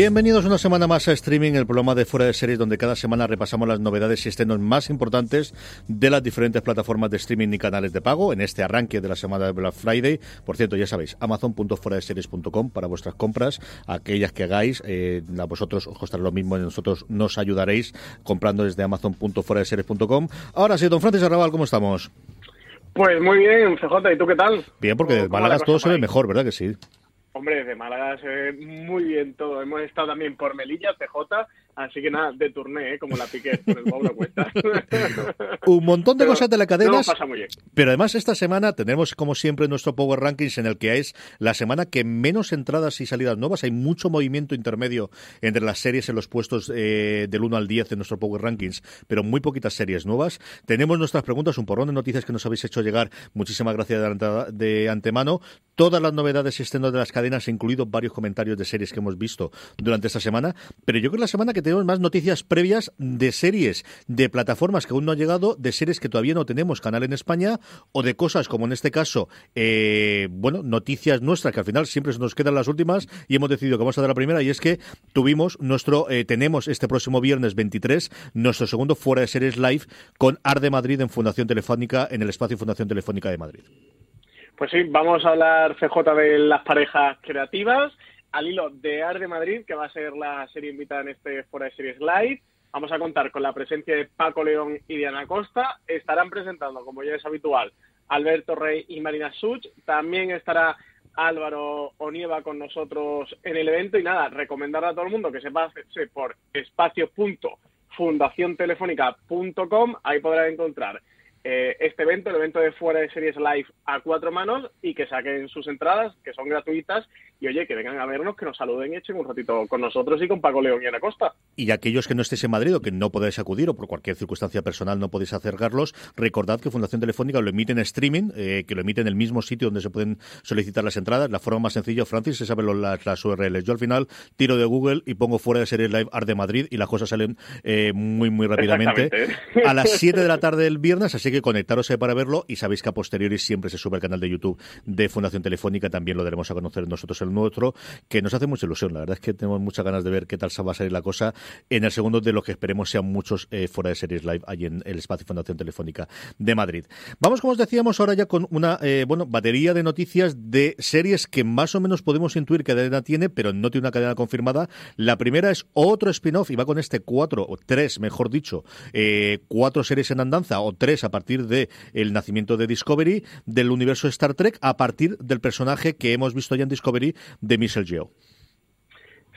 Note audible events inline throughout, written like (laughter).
Bienvenidos una semana más a Streaming, el programa de Fuera de Series, donde cada semana repasamos las novedades y estrenos más importantes de las diferentes plataformas de streaming y canales de pago en este arranque de la semana de Black Friday. Por cierto, ya sabéis, amazon.fueradeseries.com para vuestras compras, aquellas que hagáis, eh, a vosotros os costará lo mismo y nosotros nos ayudaréis comprando desde amazon.fueradeseries.com. Ahora sí, don Francis Arrabal, ¿cómo estamos? Pues muy bien, CJ, ¿y tú qué tal? Bien, porque de Málaga todo se ve mejor, ¿verdad que sí? Hombre, de Málaga se ve muy bien todo. Hemos estado también por Melilla, CJ, así que nada, de turné, ¿eh? como la piqué con el. (laughs) Un montón de Pero cosas de la cadena. todo pasa muy bien. Pero además esta semana tenemos como siempre nuestro Power Rankings en el que es la semana que menos entradas y salidas nuevas. Hay mucho movimiento intermedio entre las series en los puestos eh, del 1 al 10 de nuestro Power Rankings, pero muy poquitas series nuevas. Tenemos nuestras preguntas, un porrón de noticias que nos habéis hecho llegar. Muchísimas gracias de, de antemano. Todas las novedades estrenos de las cadenas, incluidos varios comentarios de series que hemos visto durante esta semana. Pero yo creo que la semana que tenemos más noticias previas de series, de plataformas que aún no han llegado, de series que todavía no tenemos canal en España, o de cosas como en este caso, eh, bueno, noticias nuestras que al final siempre nos quedan las últimas y hemos decidido que vamos a dar la primera y es que tuvimos nuestro, eh, tenemos este próximo viernes 23 nuestro segundo fuera de series live con Arde Madrid en Fundación Telefónica, en el espacio Fundación Telefónica de Madrid. Pues sí, vamos a hablar, CJ, de las parejas creativas, al hilo de Ar de Madrid, que va a ser la serie invitada en este Fuera de Series Live. Vamos a contar con la presencia de Paco León y Diana Costa. Estarán presentando, como ya es habitual, Alberto Rey y Marina Such. También estará Álvaro Onieva con nosotros en el evento. Y nada, recomendar a todo el mundo que se pase por espacio.fundaciontelefónica.com. Ahí podrán encontrar eh, este evento, el evento de Fuera de Series Live a cuatro manos y que saquen sus entradas, que son gratuitas, y oye, que vengan a vernos, que nos saluden y echen un ratito con nosotros y con Paco León y Ana Costa. Y aquellos que no estéis en Madrid o que no podáis acudir o por cualquier circunstancia personal no podéis acercarlos, recordad que Fundación Telefónica lo emite en streaming, eh, que lo emite en el mismo sitio donde se pueden solicitar las entradas. La forma más sencilla, Francis, saber lo- las, las URLs. Yo al final tiro de Google y pongo fuera de series live Art de Madrid y las cosas salen eh, muy, muy rápidamente. A las 7 de la tarde del viernes, así que conectaros ahí para verlo y sabéis que a posteriori siempre se sube al canal de YouTube de Fundación Telefónica, también lo daremos a conocer nosotros el nuestro, que nos hace mucha ilusión. La verdad es que tenemos muchas ganas de ver qué tal va a salir la cosa en el segundo de lo que esperemos sean muchos eh, fuera de series live allí en el espacio Fundación Telefónica de Madrid. Vamos, como os decíamos, ahora ya con una eh, bueno batería de noticias de series que más o menos podemos intuir que cadena tiene, pero no tiene una cadena confirmada. La primera es otro spin-off y va con este cuatro o tres, mejor dicho, eh, cuatro series en andanza o tres a de el nacimiento de Discovery del universo Star Trek a partir del personaje que hemos visto ya en Discovery de Michelle Yeoh.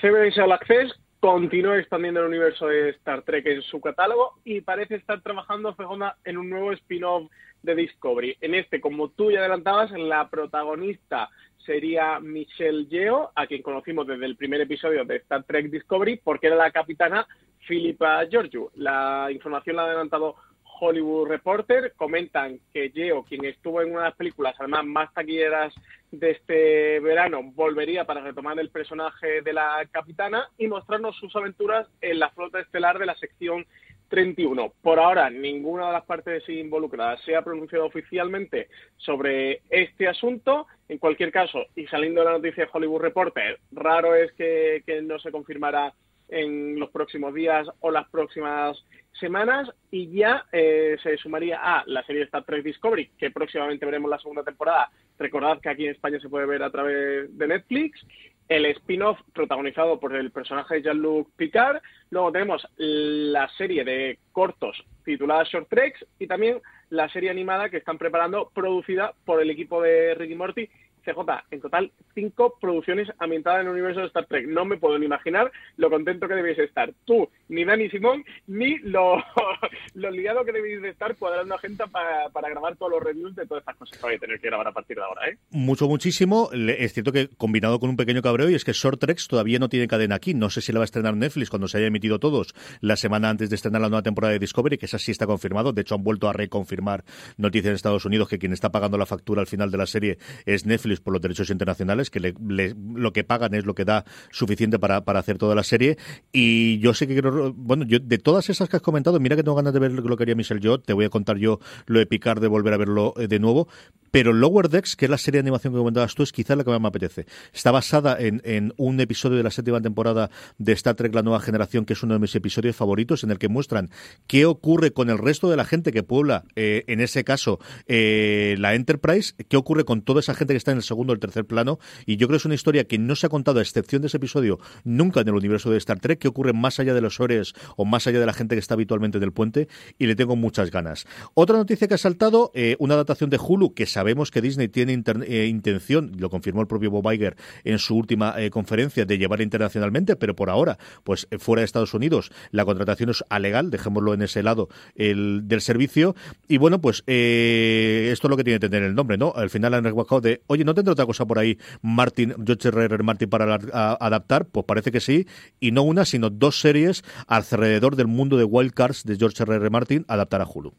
CBS All Access continúa expandiendo el universo de Star Trek en su catálogo y parece estar trabajando Fejona en un nuevo spin-off de Discovery. En este, como tú ya adelantabas, la protagonista sería Michelle Yeoh, a quien conocimos desde el primer episodio de Star Trek Discovery, porque era la capitana Philippa Georgiou. La información la ha adelantado Hollywood Reporter. Comentan que Yeoh, quien estuvo en una de las películas, además más taquilleras de este verano, volvería para retomar el personaje de la capitana y mostrarnos sus aventuras en la flota estelar de la sección 31. Por ahora, ninguna de las partes involucradas se ha pronunciado oficialmente sobre este asunto. En cualquier caso, y saliendo de la noticia de Hollywood Reporter, raro es que, no se confirmará en los próximos días o las próximas semanas y ya eh, se sumaría a la serie Star Trek Discovery, que próximamente veremos la segunda temporada. Recordad que aquí en España se puede ver a través de Netflix. el spin-off protagonizado por el personaje de Jean-Luc Picard. Luego tenemos la serie de cortos titulada Short Treks y también la serie animada que están preparando, producida por el equipo de Ricky Morty CJ, en total cinco producciones ambientadas en el universo de Star Trek. No me puedo ni imaginar lo contento que debéis estar tú, ni Dani Simón, ni lo, (laughs) lo liado que debéis de estar cuadrando agenda para, para grabar todos los reviews de todas estas cosas que vais a tener que grabar a partir de ahora. ¿eh? Mucho, muchísimo. Es cierto que combinado con un pequeño cabreo, y es que Short Treks todavía no tiene cadena aquí. No sé si la va a estrenar Netflix cuando se haya emitido todos la semana antes de estrenar la nueva temporada de Discovery, que esa sí está confirmado. De hecho, han vuelto a reconfirmar noticias en Estados Unidos que quien está pagando la factura al final de la serie es Netflix por los derechos internacionales, que lo que pagan es lo que da suficiente para, para hacer toda la serie. Y yo sé que quiero, bueno, yo de todas esas que has comentado, mira que tengo ganas de ver lo que haría Michelle yo, te voy a contar yo lo de picar de volver a verlo eh, de nuevo, pero Lower Decks, que es la serie de animación que comentabas tú, es quizás la que más me apetece. Está basada en, en, un episodio de la séptima temporada de Star Trek La Nueva Generación, que es uno de mis episodios favoritos, en el que muestran qué ocurre con el resto de la gente que puebla, eh, en ese caso, eh, la Enterprise, qué ocurre con toda esa gente que está en el segundo o el tercer plano. Y yo creo que es una historia que no se ha contado, a excepción de ese episodio, nunca en el universo de Star Trek, que ocurre más allá de los Ores o más allá de la gente que está habitualmente del puente, y le tengo muchas ganas. Otra noticia que ha saltado, eh, una adaptación de Hulu, que sabemos que Disney tiene eh, intención, lo confirmó el propio Bob Iger en su última eh, conferencia, de llevar internacionalmente, pero por ahora, pues fuera de Estados Unidos, la contratación es alegal, dejémoslo en ese lado el, del servicio. Y bueno, pues esto es lo que tiene que tener el nombre, ¿no? Al final han reguajado de, oye, ¿no tendrá otra cosa por ahí Martin, George R. Martin para adaptar? Pues parece que sí, y no una, sino dos series alrededor del mundo de Wild Cards de George R. Martin adaptar a Hulu.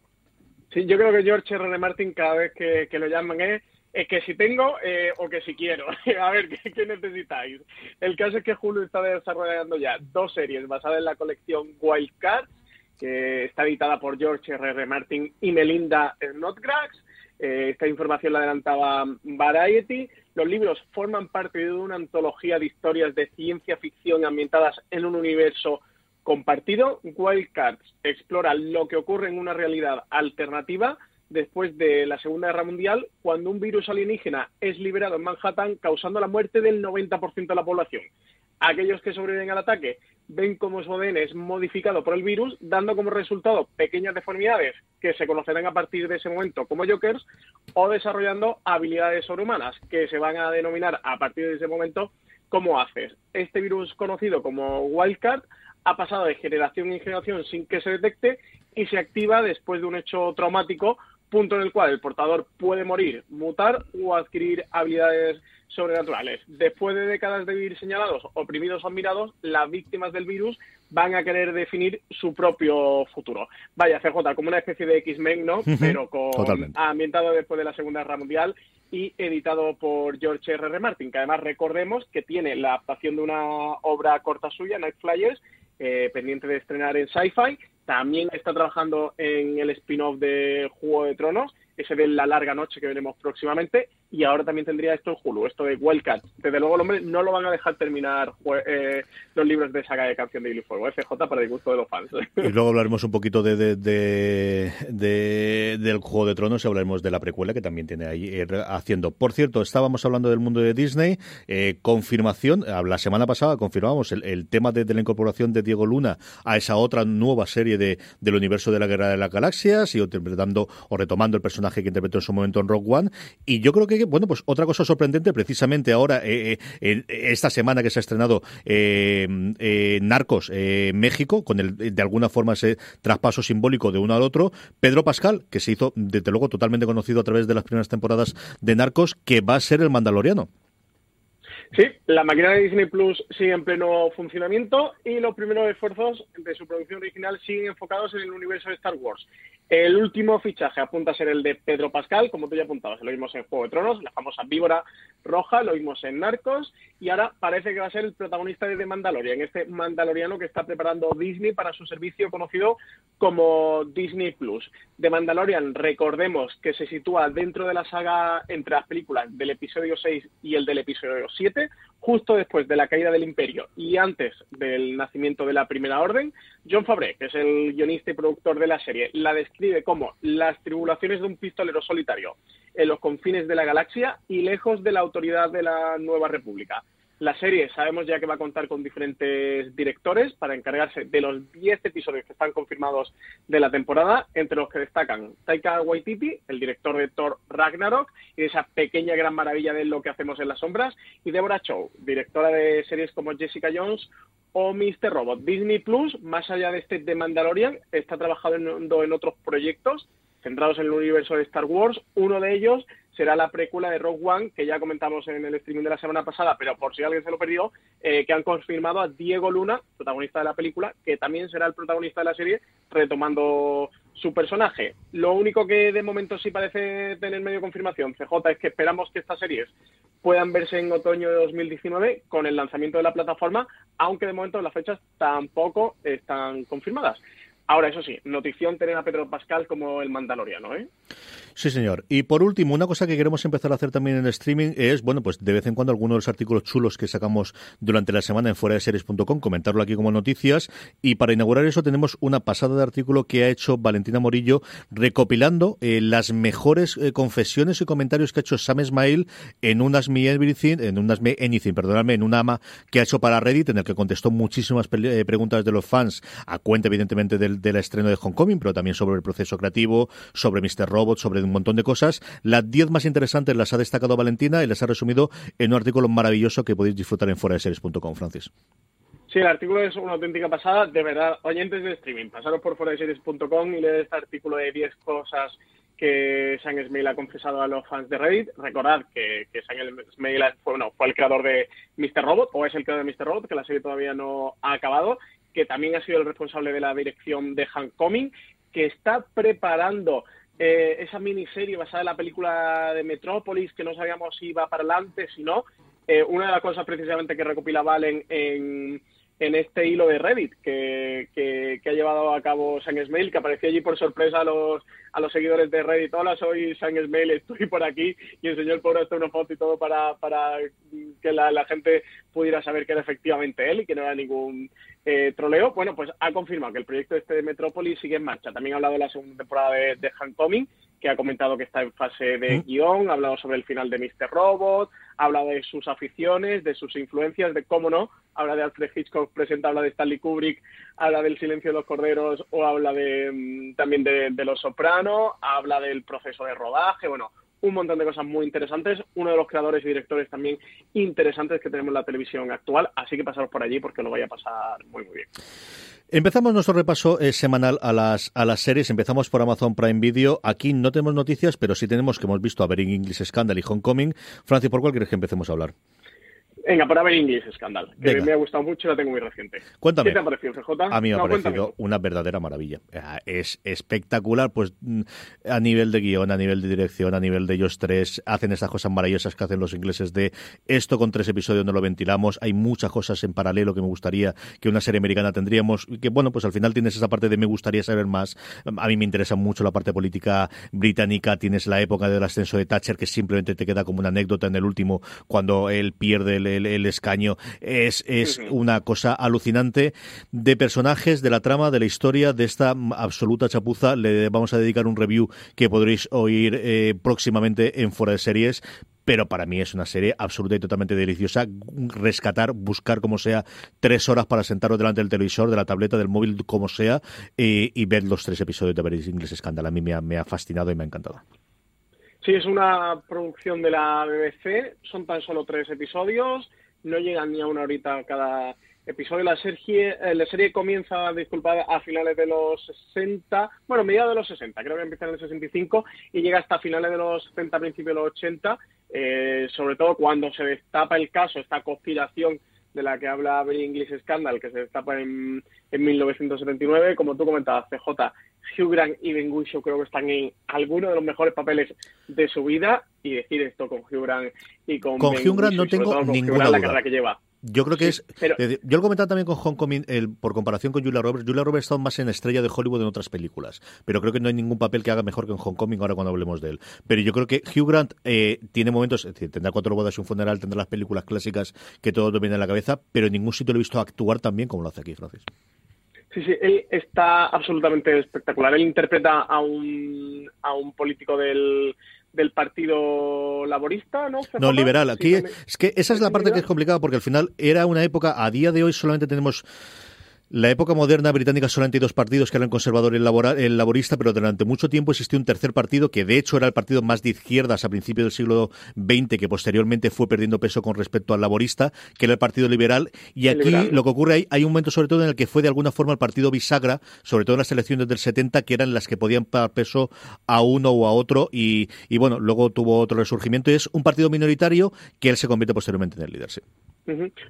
Sí, yo creo que George R. R. Martin cada vez que, lo llaman es, que si tengo eh, o que si quiero. (laughs) a ver, ¿qué, necesitáis? El caso es que Hulu está desarrollando ya dos series basadas en la colección Wildcard, que está editada por George R. R. Martin y Melinda Snodgrass. Eh, esta información la adelantaba Variety. Los libros forman parte de una antología de historias de ciencia ficción ambientadas en un universo compartido, Wildcards explora lo que ocurre en una realidad alternativa después de la Segunda Guerra Mundial, cuando un virus alienígena es liberado en Manhattan, causando la muerte del 90% de la población. Aquellos que sobreviven al ataque ven cómo su ADN es modificado por el virus, dando como resultado pequeñas deformidades que se conocerán a partir de ese momento como Jokers, o desarrollando habilidades sobrehumanas que se van a denominar a partir de ese momento como haces. Este virus conocido como Wildcard ha pasado de generación en generación sin que se detecte y se activa después de un hecho traumático, punto en el cual el portador puede morir, mutar o adquirir habilidades sobrenaturales. Después de décadas de vivir señalados, oprimidos o admirados, las víctimas del virus van a querer definir su propio futuro. Vaya, CJ, como una especie de X-Men, ¿no? Pero con ambientado después de la Segunda Guerra Mundial y editado por George R. R. Martin, que además recordemos que tiene la adaptación de una obra corta suya, Night Flyers, eh, pendiente de estrenar en Sci-Fi. También está trabajando en el spin-off de Juego de Tronos, ese de La Larga Noche que veremos próximamente y ahora también tendría esto en Hulu, esto de Wildcat. Desde luego, el hombre no lo van a dejar terminar eh, los libros de saga de canción de Billy Fuego, FJ para el gusto de los fans. Y luego hablaremos un poquito de, de, del Juego de Tronos y hablaremos de la precuela que también tiene ahí eh, haciendo. Por cierto, estábamos hablando del mundo de Disney, eh, confirmación, la semana pasada confirmamos el, tema de, la incorporación de Diego Luna a esa otra nueva serie de, del universo de la Guerra de las Galaxias y interpretando o retomando el personaje que interpretó en su momento en Rock One. Y yo creo que bueno, pues otra cosa sorprendente, precisamente ahora, eh, eh, esta semana que se ha estrenado eh, Narcos México, con el, de alguna forma ese traspaso simbólico de uno al otro, Pedro Pascal, que se hizo, desde luego, totalmente conocido a través de las primeras temporadas de Narcos, que va a ser el mandaloriano. Sí, la máquina de Disney Plus sigue en pleno funcionamiento y los primeros esfuerzos de su producción original siguen enfocados en el universo de Star Wars. El último fichaje apunta a ser el de Pedro Pascal, como tú ya apuntabas, lo vimos en Juego de Tronos, la famosa víbora roja, lo vimos en Narcos, y ahora parece que va a ser el protagonista de The Mandalorian, este mandaloriano que está preparando Disney para su servicio conocido como Disney Plus. The Mandalorian, recordemos que se sitúa dentro de la saga entre las películas del episodio 6 y el del episodio 7, justo después de la caída del Imperio y antes del nacimiento de la Primera Orden. John Fabre, que es el guionista y productor de la serie, la describe como las tribulaciones de un pistolero solitario en los confines de la galaxia y lejos de la autoridad de la Nueva República. La serie sabemos ya que va a contar con diferentes directores para encargarse de los 10 episodios que están confirmados de la temporada, entre los que destacan Taika Waititi, el director de Thor Ragnarok, y de esa pequeña gran maravilla de lo que hacemos en las sombras, y Deborah Chow, directora de series como Jessica Jones o Mr. Robot. Disney Plus, más allá de este de Mandalorian, está trabajando en otros proyectos centrados en el universo de Star Wars. Uno de ellos será la precuela de Rogue One, que ya comentamos en el streaming de la semana pasada, pero por si alguien se lo perdió, eh, que han confirmado a Diego Luna, protagonista de la película, que también será el protagonista de la serie, retomando su personaje. Lo único que de momento sí parece tener medio confirmación, CJ, es que esperamos que estas series puedan verse en otoño de 2019 con el lanzamiento de la plataforma, aunque de momento las fechas tampoco están confirmadas. Ahora, eso sí, notición tener a Pedro Pascal como el mandaloriano, ¿eh? Sí, señor. Y por último, una cosa que queremos empezar a hacer también en streaming es, bueno, pues de vez en cuando algunos de los artículos chulos que sacamos durante la semana en fuera de series.com, comentarlo aquí como noticias. Y para inaugurar eso tenemos una pasada de artículo que ha hecho Valentina Morillo recopilando eh, las mejores eh, confesiones y comentarios que ha hecho Sam Ismail en un Me Everything, en un Me Anything, perdonadme, en un ama que ha hecho para Reddit, en el que contestó muchísimas eh, preguntas de los fans a cuenta, evidentemente, del, del estreno de Homecoming, pero también sobre el proceso creativo, sobre Mr. Robot, sobre un montón de cosas. Las 10 más interesantes las ha destacado Valentina y las ha resumido en un artículo maravilloso que podéis disfrutar en foradeseries.com, Francis. Sí, el artículo es una auténtica pasada. De verdad, oyentes de streaming, pasaros por foradeseries.com y leed este artículo de 10 cosas que Sam Smail ha confesado a los fans de Reddit. Recordad que, que Sam Smail fue, fue el creador de Mr. Robot, o es el creador de Mr. Robot, que la serie todavía no ha acabado, que también ha sido el responsable de la dirección de Homecoming, que está preparando eh, esa miniserie basada en la película de Metrópolis, que no sabíamos si iba para adelante, si no. Eh, una de las cosas precisamente que recopila Valen en, en este hilo de Reddit que, que, ha llevado a cabo San Smail, que apareció allí por sorpresa a los, a los seguidores de Reddit. Hola, soy San estoy por aquí y enseñó el pobre hasta una foto y todo para, para que la, la, gente pudiera saber que era efectivamente él y que no era ningún eh, troleo. Bueno, pues ha confirmado que el proyecto este de Metrópolis sigue en marcha. También ha hablado de la segunda temporada de, de Homecoming que ha comentado que está en fase de guion, ha hablado sobre el final de Mr. Robot, ha hablado de sus aficiones, de sus influencias, de cómo no, habla de Alfred Hitchcock, presenta, habla de Stanley Kubrick, habla del silencio de los corderos o habla de mm, también de, de Los Soprano, habla del proceso de rodaje, bueno, un montón de cosas muy interesantes, uno de los creadores y directores también interesantes que tenemos en la televisión actual, así que pasaros por allí porque lo vaya a pasar muy muy bien. Empezamos nuestro repaso eh, semanal a las, a las series. Empezamos por Amazon Prime Video. Aquí no tenemos noticias, pero sí tenemos que hemos visto a ver en English Scandal y Homecoming. Francis, ¿por cuál quieres que empecemos a hablar? Venga, para ver English Scandal, que me ha gustado mucho y la tengo muy reciente. Cuéntame. ¿Qué te ha parecido, CJ? A mí me ha parecido una verdadera maravilla. Es espectacular, pues a nivel de guion, a nivel de dirección, a nivel de ellos tres, hacen esas cosas maravillosas que hacen los ingleses de esto con tres episodios no lo ventilamos. Hay muchas cosas en paralelo que me gustaría que una serie americana tendríamos. Que bueno, pues al final tienes esa parte de me gustaría saber más. A mí me interesa mucho la parte política británica. Tienes la época del ascenso de Thatcher que simplemente te queda como una anécdota en el último cuando él pierde el el, escaño. Es, es una cosa alucinante de personajes, de la trama, de la historia, de esta absoluta chapuza. Le vamos a dedicar un review que podréis oír eh, próximamente en Fuera de Series, pero para mí es una serie absoluta y totalmente deliciosa. Rescatar, buscar como sea, tres horas para sentaros delante del televisor, de la tableta, del móvil, como sea, y, ver los tres episodios de Very English Scandal. A mí me ha, me ha fascinado y me ha encantado. Sí, es una producción de la BBC, son tan solo tres episodios no llegan ni a una horita cada episodio. La serie, eh, la serie comienza, disculpad, a finales de los 60, bueno, mediados de los 60, creo que empieza en el 65 y llega hasta finales de los 70, principios de los 80, eh, sobre todo cuando se destapa el caso, esta conspiración de la que habla Very English Scandal, que se destapa en, en 1979, como tú comentabas, CJ, Hugh Grant y Ben Whishaw creo que están en algunos de los mejores papeles de su vida y decir esto con Hugh Grant y con Con Hugh Grant no tengo ninguna duda. La que lleva. Yo creo que es. yo lo comentaba también con Homecoming, el, por comparación con Julia Roberts. Julia Roberts está más en estrella de Hollywood en otras películas. Pero creo que no hay ningún papel que haga mejor que en Homecoming ahora cuando hablemos de él. Pero yo creo que Hugh Grant eh, tiene momentos. Es decir, tendrá cuatro bodas y un funeral, tendrá las películas clásicas que todo te viene en la cabeza. Pero en ningún sitio lo he visto actuar tan bien como lo hace aquí, Francis. Sí, sí, él está absolutamente espectacular. Él interpreta a un, a un político del, del Partido Laborista, ¿no? No, liberal. Aquí es que esa es la parte que es complicada porque al final era una época, a día de hoy solamente tenemos la época moderna británica solamente hay dos partidos que eran conservador y el, laborista, pero durante mucho tiempo existió un tercer partido que de hecho era el partido más de izquierdas a principios del siglo XX, que posteriormente fue perdiendo peso con respecto al laborista, que era el Partido Liberal. Y aquí lo que ocurre ahí, hay un momento sobre todo en el que fue de alguna forma el partido bisagra, sobre todo en las elecciones del 70, que eran las que podían dar peso a uno o a otro. Y, y bueno, luego tuvo otro resurgimiento y es un partido minoritario que él se convierte posteriormente en el líder. Sí.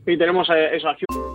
Y tenemos eh, eso.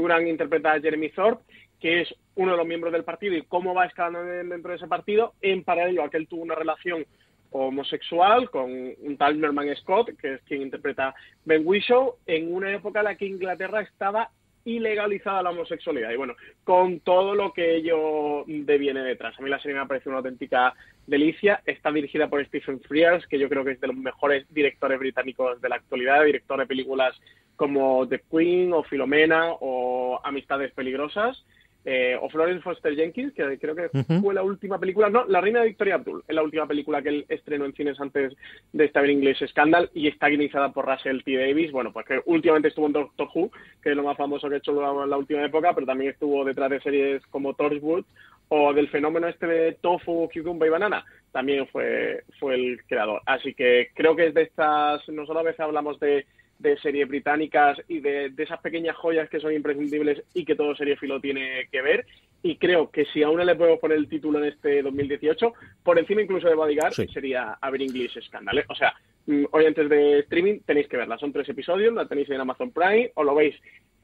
Gran interpreta a Jeremy Thorpe, que es uno de los miembros del partido y cómo va escalando dentro de ese partido. En paralelo a que él tuvo una relación homosexual con un tal Norman Scott, que es quien interpreta Ben Whishaw, en una época en la que Inglaterra estaba ilegalizada la homosexualidad. Y bueno, con todo lo que ello deviene detrás. A mí la serie me parece una auténtica delicia. Está dirigida por Stephen Frears, que yo creo que es de los mejores directores británicos de la actualidad, director de películas como The Queen o Filomena o Amistades Peligrosas. Eh, o Florence Foster Jenkins, que creo que fue la última película, no, La Reina de Victoria Abdul, es la última película que él estrenó en cines antes de estar en inglés Scandal y está guionizada por Russell T. Davis, bueno, pues que últimamente estuvo en Doctor Who, que es lo más famoso que ha hecho en la última época, pero también estuvo detrás de series como Torchwood o del fenómeno este de Tofu, Cucumber y Banana, también fue, fue el creador. Así que creo que es de estas, no solo a veces hablamos de de series británicas y de, esas pequeñas joyas que son imprescindibles y que todo filo tiene que ver. Y creo que si a una le podemos poner el título en este 2018, por encima incluso de Bodyguard, sería ver English Scandal. ¿eh? O sea, mm, hoy antes de streaming tenéis que verla. Son tres episodios, la tenéis en Amazon Prime, o lo veis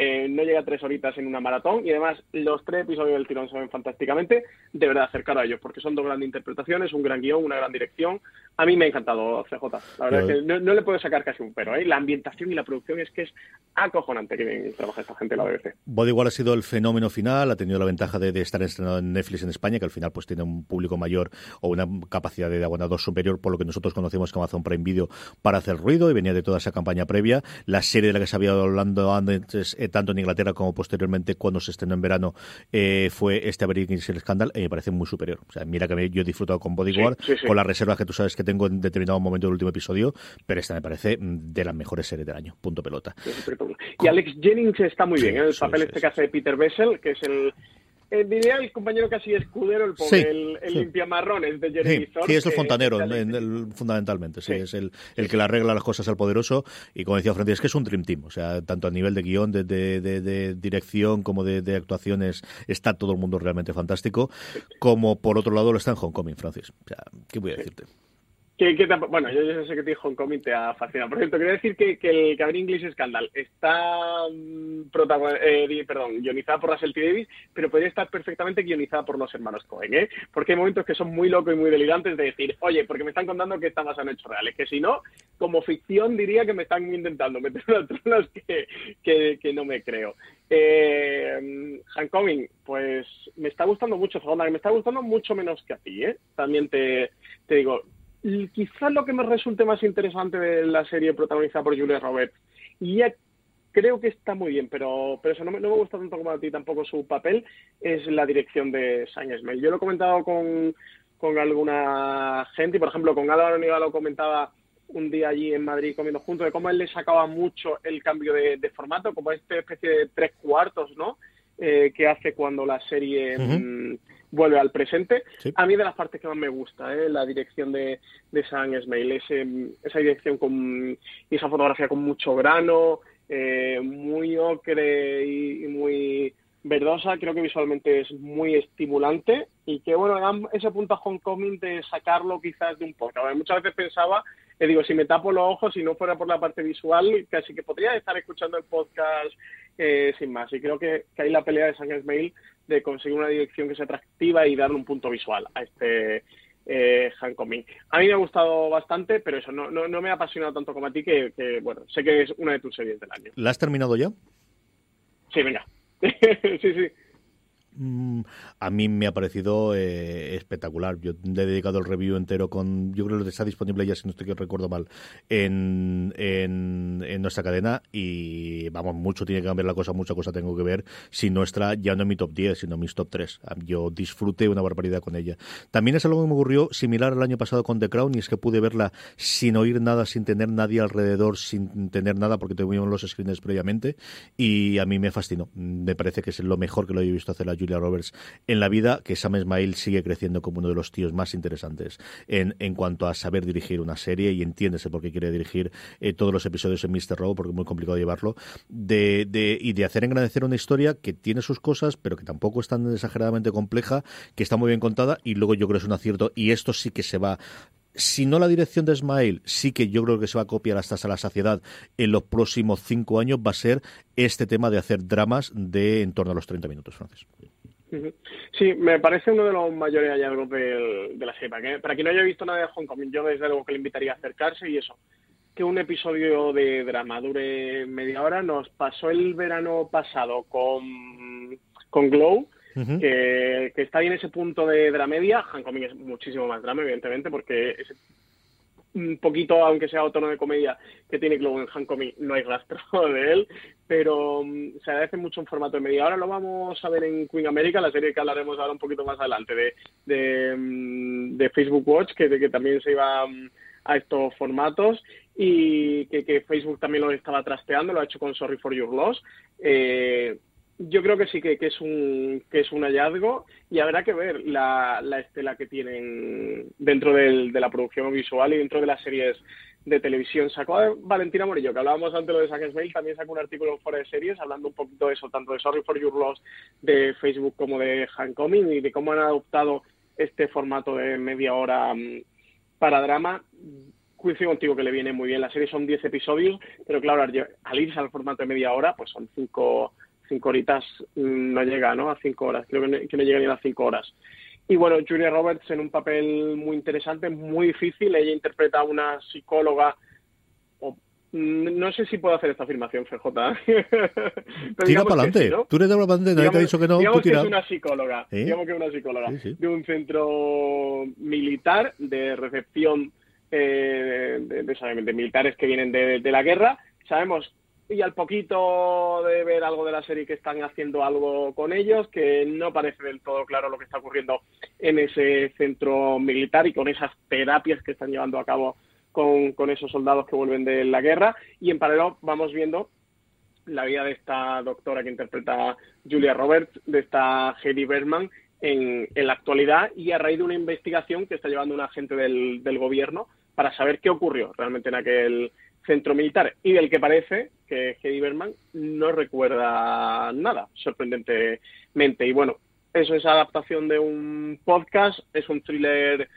eh, no llega a tres horitas en una maratón y además los tres episodios del tirón se ven fantásticamente, de verdad acercar a ellos, porque son dos grandes interpretaciones, un gran guion, una gran dirección. A mí me ha encantado CJ, la verdad es que no, le puedo sacar casi un pero, ¿eh? la ambientación y la producción es que es acojonante que bien trabaja esta gente en la BBC. Bodyguard ha sido el fenómeno final, ha tenido la ventaja de, estar estrenado en Netflix en España, que al final pues tiene un público mayor o una capacidad de abonado superior por lo que nosotros conocemos como Amazon Prime Video para hacer ruido y venía de toda esa campaña previa. La serie de la que se había hablando antes tanto en Inglaterra como posteriormente cuando se estrenó en verano eh, fue este American Scandal y me parece muy superior. O sea, mira que yo he disfrutado con Bodyguard, con las reservas que tú sabes que tengo en determinado momento del último episodio, pero esta me parece de las mejores series del año. Punto pelota. Y Alex Jennings está muy bien, ¿eh? el papel este que hace de Peter Bessel, que es el eh, diría el compañero casi escudero, el pobre, el, el limpiamarrones de Jeremy sí, sí, es el fontanero, fundamentalmente. Sí, es el, el que le arregla las cosas al poderoso. Y como decía Francis, es que es un Dream Team. O sea, tanto a nivel de guion, de, de, de, dirección, como de, actuaciones, está todo el mundo realmente fantástico. Como por otro lado lo está en Homecoming, Francis. O sea, ¿qué voy a decirte? Que, bueno, yo, yo sé que te Hong Kong te ha fascinado. Por cierto, quiero decir que, que el Caber English Scandal está mm, eh, perdón, guionizada por Russell T. Davis, pero podría estar perfectamente guionizada por los hermanos Cohen, ¿eh? Porque hay momentos que son muy locos y muy delirantes de decir, oye, porque me están contando que está basado en hechos reales, que si no, como ficción diría que me están intentando meter (laughs) unas tronos que, que, no me creo. Eh, Homecoming, pues me está gustando mucho, me está gustando mucho menos que a ti, ¿eh? También te, te digo, y quizás lo que me resulte más interesante de la serie protagonizada por Julia Roberts, y ya creo que está muy bien, pero, pero eso no me, no me gusta tanto como a ti tampoco su papel, es la dirección de Sainz Smith. Yo lo he comentado con, con alguna gente, y por ejemplo con Álvaro Niva lo comentaba un día allí en Madrid comiendo juntos, de cómo él le sacaba mucho el cambio de, formato, como esta especie de tres cuartos, ¿no? Eh, que hace cuando la serie vuelve al presente. A mí de las partes que más me gusta, ¿eh? la dirección de, de Sam Esmail, esa dirección con y esa fotografía con mucho grano, eh, muy ocre y, muy verdosa, creo que visualmente es muy estimulante y que bueno, ese punto a Homecoming de sacarlo quizás de un poco. Muchas veces pensaba, le digo, si me tapo los ojos, si no fuera por la parte visual, casi que podría estar escuchando el podcast eh, sin más. Y creo que, que hay la pelea de San Mail de conseguir una dirección que sea atractiva y darle un punto visual a este eh, A mí me ha gustado bastante, pero eso no, no, me ha apasionado tanto como a ti, que, que, bueno, sé que es una de tus series del año. ¿La has terminado ya? Sí, venga. (laughs) sí, sí. Mm, a mí me ha parecido eh, espectacular. Yo le he dedicado el review entero con, yo creo que está disponible ya, si no estoy recuerdo mal, en, en, nuestra cadena y vamos, mucho tiene que cambiar la cosa, mucha cosa tengo que ver si nuestra ya no es mi top 10, sino mis top 3. Yo disfruté una barbaridad con ella. También es algo que me ocurrió similar al año pasado con The Crown y es que pude verla sin oír nada, sin tener nadie alrededor, sin tener nada porque tuvimos los screens previamente y a mí me fascinó. Me parece que es lo mejor que lo he visto hacer la Julia Roberts en la vida, que Sam Esmail sigue creciendo como uno de los tíos más interesantes en, en cuanto a saber dirigir una serie y entiéndese por qué quiere dirigir eh, todos los episodios en Mr. Row, porque es muy complicado llevarlo, de, de, y de hacer engrandecer una historia que tiene sus cosas, pero que tampoco es tan exageradamente compleja, que está muy bien contada y luego yo creo que es un acierto y esto sí que se va si no la dirección de Ismael, sí que yo creo que se va a copiar hasta la saciedad en los próximos cinco años, va a ser este tema de hacer dramas de en torno a los 30 minutos, Francis. Sí, me parece uno de los mayores hallazgos de, de la serie. Para, que, para quien no haya visto nada de Hong Kong, yo desde luego que le invitaría a acercarse y eso. Que un episodio de drama dure media hora. Nos pasó el verano pasado con, con Glow, que, que, está ahí en ese punto de dramedia. Kong es muchísimo más drama, evidentemente, porque ese un poquito, aunque sea tono de comedia que tiene Globo en Hancock, no hay rastro (laughs) de él, pero um, se agradece mucho un formato de media. Ahora lo vamos a ver en Queen America, la serie que hablaremos ahora un poquito más adelante, de, de, mm, Facebook Watch, que, que también se iba mm, a estos formatos y que, que, Facebook también lo estaba trasteando, lo ha hecho con Sorry for Your Loss. Eh, yo creo que sí que, es un que es un hallazgo y habrá que ver la, la estela que tienen dentro del, de la producción visual y dentro de las series de televisión. Sacó Valentina Morillo, que hablábamos antes lo de Zack Mail, también sacó un artículo Fora de Series hablando un poquito de eso, tanto de Sorry for Your Loss de Facebook como de Hancoming y de cómo han adoptado este formato de media hora mm, para drama coincido contigo que le viene muy bien. La serie son 10 episodios, pero claro, al irse al formato de media hora, pues son 5 cinco horitas mm, no llega, ¿no? A cinco horas, creo que no, que no llega ni a las cinco horas. Y bueno, Julia Roberts en un papel muy interesante, muy difícil. Ella interpreta a una psicóloga. Mm, no sé si puedo hacer esta afirmación, FJ. tira para adelante. Tú eres de para adelante, nadie te ha dicho que no. Digamos que es una psicóloga. Digamos que es una psicóloga de un centro militar de recepción eh, de, de, militares que vienen de, de la guerra. Sabemos y al poquito de ver algo de la serie que están haciendo algo con ellos, que no parece del todo claro lo que está ocurriendo en ese centro militar y con esas terapias que están llevando a cabo con, con esos soldados que vuelven de la guerra. Y en paralelo vamos viendo la vida de esta doctora que interpreta Julia Roberts, de esta Heidi Berman, en, en, la actualidad y a raíz de una investigación que está llevando un agente del, del gobierno para saber qué ocurrió realmente en aquel centro militar y del que parece que Hedy Berman no recuerda nada, sorprendentemente. Y bueno, eso es adaptación de un podcast, es un thriller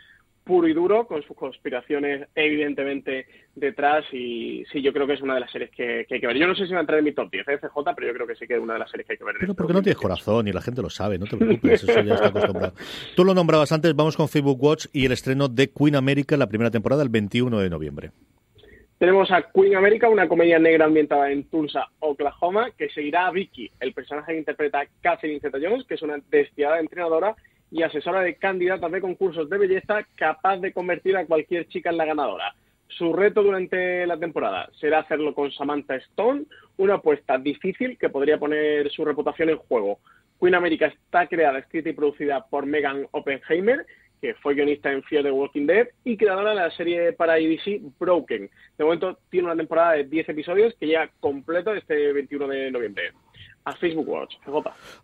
puro y duro, con sus conspiraciones evidentemente detrás y sí, yo creo que es una de las series que, hay que ver. Yo no sé si va a entrar en mi top 10 FJ, ¿eh, pero yo creo que sí que es una de las series que hay que ver. Pero porque no tienes corazón y la gente lo sabe, no te preocupes, eso ya está acostumbrado. (laughs) Tú lo nombrabas antes, vamos con Facebook Watch y el estreno de Queen America, la primera temporada, el 21 de noviembre. Tenemos a Queen America, una comedia negra ambientada en Tulsa, Oklahoma, que seguirá a Vicky, el personaje que interpreta Catherine Zeta-Jones, que es una despiadada entrenadora y asesora de candidatas de concursos de belleza capaz de convertir a cualquier chica en la ganadora. Su reto durante la temporada será hacerlo con Samantha Stone, una apuesta difícil que podría poner su reputación en juego. Queen America está creada, escrita y producida por Megan Oppenheimer que fue guionista en Fear the Walking Dead y creadora de la serie para ABC Broken. De momento tiene una temporada de 10 episodios que ya completo este 21 de noviembre. A Facebook Watch.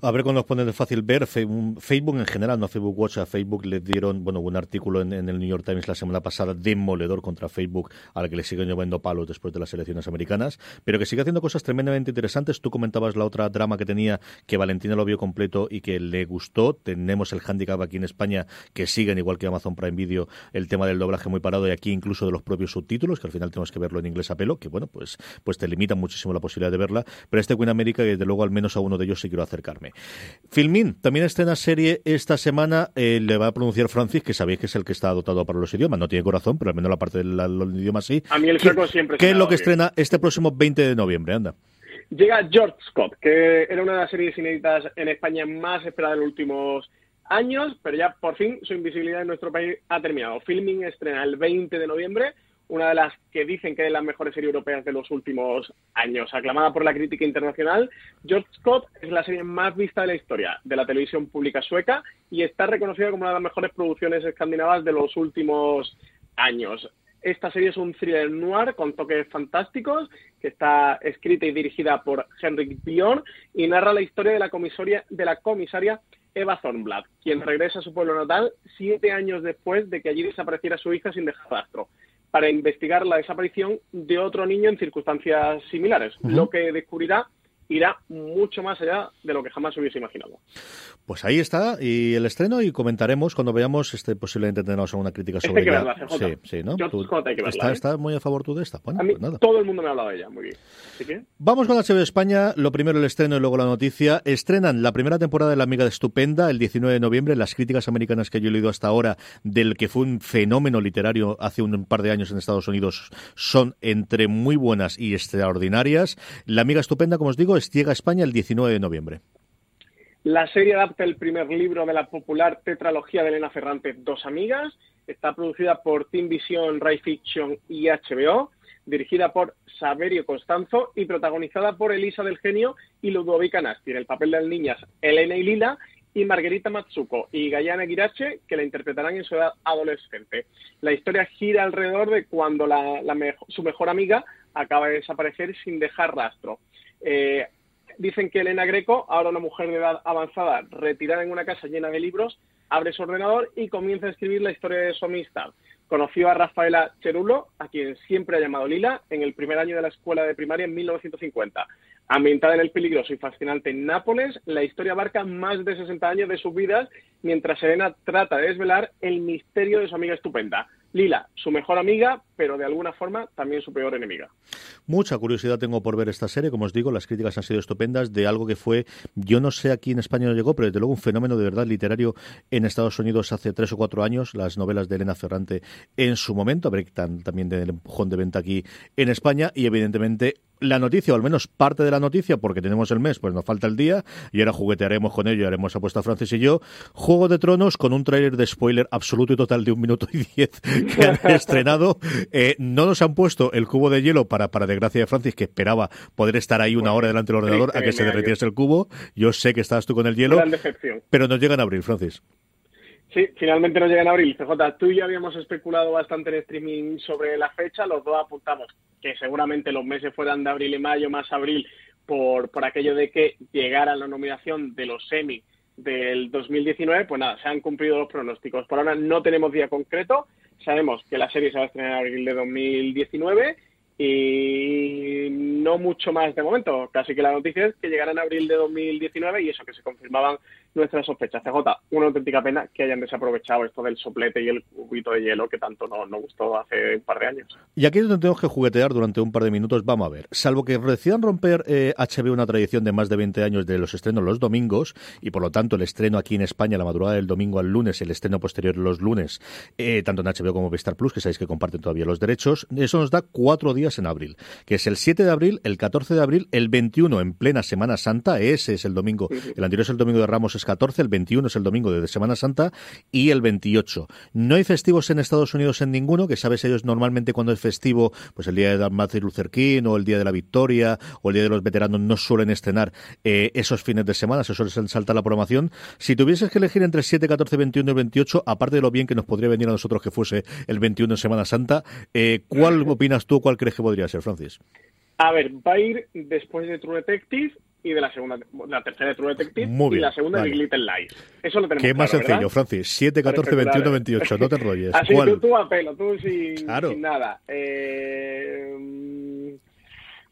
A ver cuando nos ponen de fácil ver. Facebook en general, no Facebook Watch, a Facebook le dieron bueno un artículo en, el New York Times la semana pasada demoledor contra Facebook, al que le siguen lloviendo palos después de las elecciones americanas, pero que sigue haciendo cosas tremendamente interesantes. Tú comentabas la otra drama que tenía, que Valentina lo vio completo y que le gustó. Tenemos el handicap aquí en España, que siguen, igual que Amazon Prime Video, el tema del doblaje muy parado y aquí incluso de los propios subtítulos, que al final tenemos que verlo en inglés a pelo, que bueno, pues, pues te limita muchísimo la posibilidad de verla. Pero este Queen America, desde luego, al menos a uno de ellos sí quiero acercarme. Filmin, también estrena serie esta semana, eh, le va a pronunciar Francis, que sabéis que es el que está dotado para los idiomas, no tiene corazón, pero al menos la parte del idioma sí. A mí el ¿Qué, siempre ¿Qué es lo que estrena este próximo 20 de noviembre? Anda. Llega George Scott, que era una de las series inéditas en España más esperada en los últimos años, pero ya por fin su invisibilidad en nuestro país ha terminado. Filming estrena el 20 de noviembre una de las que dicen que es las mejores series europeas de los últimos años. Aclamada por la crítica internacional, George Scott es la serie más vista de la historia de la televisión pública sueca y está reconocida como una de las mejores producciones escandinavas de los últimos años. Esta serie es un thriller noir con toques fantásticos que está escrita y dirigida por Henrik Bjorn y narra la historia de la comisaria, de la comisaria Eva Thornblad, quien regresa a su pueblo natal siete años después de que allí desapareciera su hija sin dejar rastro para investigar la desaparición de otro niño en circunstancias similares, lo que descubrirá irá mucho más allá de lo que jamás hubiese imaginado. Pues ahí está, y el estreno, y comentaremos cuando veamos, este posiblemente tendremos alguna crítica sobre este ella. Sí, sí, ¿no? ¿Está, ¿eh? ¿Está, muy a favor tú de esta? Bueno, pues nada. todo el mundo me ha hablado de ella, muy bien. Vamos con la HBO España, lo primero el estreno y luego la noticia. Estrenan la primera temporada de La Amiga de Estupenda el 19 de noviembre. Las críticas americanas que yo he leído hasta ahora del que fue un fenómeno literario hace un par de años en Estados Unidos son entre muy buenas y extraordinarias. La Amiga Estupenda, como os digo, llega a España el 19 de noviembre. La serie adapta el primer libro de la popular tetralogía de Elena Ferrante, Dos Amigas. Está producida por Team Vision, Ray Fiction y HBO. Dirigida por Saverio Constanzo y protagonizada por Elisa del Genio y Ludovica Nasti, en el papel de las niñas Elena y Lila y Margarita Matsuko y Gayana Girache, que la interpretarán en su edad adolescente. La historia gira alrededor de cuando su mejor amiga acaba de desaparecer sin dejar rastro. Eh, dicen que Elena Greco, ahora una mujer de edad avanzada, retirada en una casa llena de libros, abre su ordenador y comienza a escribir la historia de su amistad. Conoció a Rafaela Cherulo, a quien siempre ha llamado Lila, en el primer año de la escuela de primaria en 1950. Ambientada en el peligroso y fascinante Nápoles, la historia abarca más de 60 años de sus vidas, mientras Elena trata de desvelar el misterio de su amiga estupenda. Lila, su mejor amiga, pero de alguna forma también su peor enemiga. Mucha curiosidad tengo por ver esta serie. Como os digo, las críticas han sido estupendas de algo que fue, yo no sé aquí en España no llegó, pero desde luego un fenómeno de verdad literario en Estados Unidos hace tres o cuatro años, las novelas de Elena Ferrante en su momento, a también del empujón de venta aquí en España y evidentemente la noticia, o al menos parte de la noticia, porque tenemos el mes, pues nos falta el día, y ahora juguetearemos con ello, haremos apuesta Francis y yo. Juego de Tronos con un tráiler de spoiler absoluto y total de un minuto y diez que han (laughs) estrenado. Eh, no nos han puesto el cubo de hielo para, para desgracia de Francis, que esperaba poder estar ahí una hora delante del ordenador a que se derritiese el cubo. Yo sé que estabas tú con el hielo, pero nos llegan a abrir, Francis. Sí, finalmente nos llegan en abril. CJ, tú y yo habíamos especulado bastante en streaming sobre la fecha, los dos apuntamos que seguramente los meses fueran de abril y mayo, más abril, por, por aquello de que llegara la nominación de los semi del 2019, pues nada, se han cumplido los pronósticos. Por ahora no tenemos día concreto, sabemos que la serie se va a estrenar en abril de 2019 y no mucho más de momento. Casi que la noticia es que llegará en abril de 2019 y eso que se confirmaban nuestras sospechas. CJ, una auténtica pena que hayan desaprovechado esto del soplete y el cubito de hielo que tanto nos no gustó hace un par de años. Y aquí es donde tenemos que juguetear durante un par de minutos. Vamos a ver. Salvo que decidan romper eh, HBO una tradición de más de 20 años de los estrenos los domingos y por lo tanto el estreno aquí en España, la madrugada del domingo al lunes, el estreno posterior los lunes, eh, tanto en HBO como Vistar Plus, que sabéis que comparten todavía los derechos, eso nos da cuatro días en abril, que es el 7 de abril, el 14 de abril, el 21 en plena Semana Santa, ese es el domingo, el anterior es el domingo de Ramos, es 14, el 21 es el domingo de Semana Santa y el 28. No hay festivos en Estados Unidos en ninguno, que sabes ellos normalmente cuando es festivo, pues el día de Martin Luther King o el día de la Victoria o el día de los veteranos no suelen estrenar eh, esos fines de semana, se suele saltar la programación. Si tuvieses que elegir entre el 7, 14, 21 y 28, aparte de lo bien que nos podría venir a nosotros que fuese el 21 en Semana Santa, eh, ¿cuál opinas tú, cuál crees que podría ser, Francis? A ver, va a ir después de True Detective y de la segunda, la tercera de True Detective Muy bien, y la segunda vale. de Little Lies. Eso lo tenemos Que es más claro, sencillo, ¿verdad? Francis. 7, 14, 21, 28. No te enrolles. (laughs) Así ¿Cuál? tú, tú a pelo, tú sin, Claro. sin nada. Eh,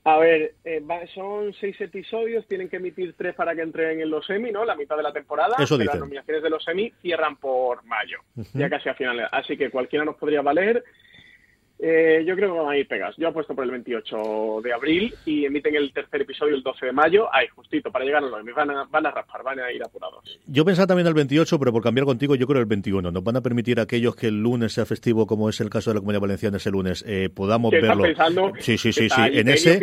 a ver, eh, va- son seis episodios, tienen que emitir tres para que entren en los semi, ¿no? La mitad de la temporada. Eso dicen. Las nominaciones de los semi cierran por mayo, ya casi a finales. Así que cualquiera nos podría valer. Eh, yo creo que van a ir pegas. Yo apuesto por el 28 de abril y emiten el tercer episodio el 12 de mayo. Ahí, justito, para llegar a los. Van a, van a raspar, van a ir apurados. Yo pensaba también el 28, pero por cambiar contigo, yo creo el 21. Nos van a permitir a aquellos que el lunes sea festivo, como es el caso de la Comunidad Valenciana ese lunes, eh, podamos verlo. pensando, sí, sí, sí, sí. En ese.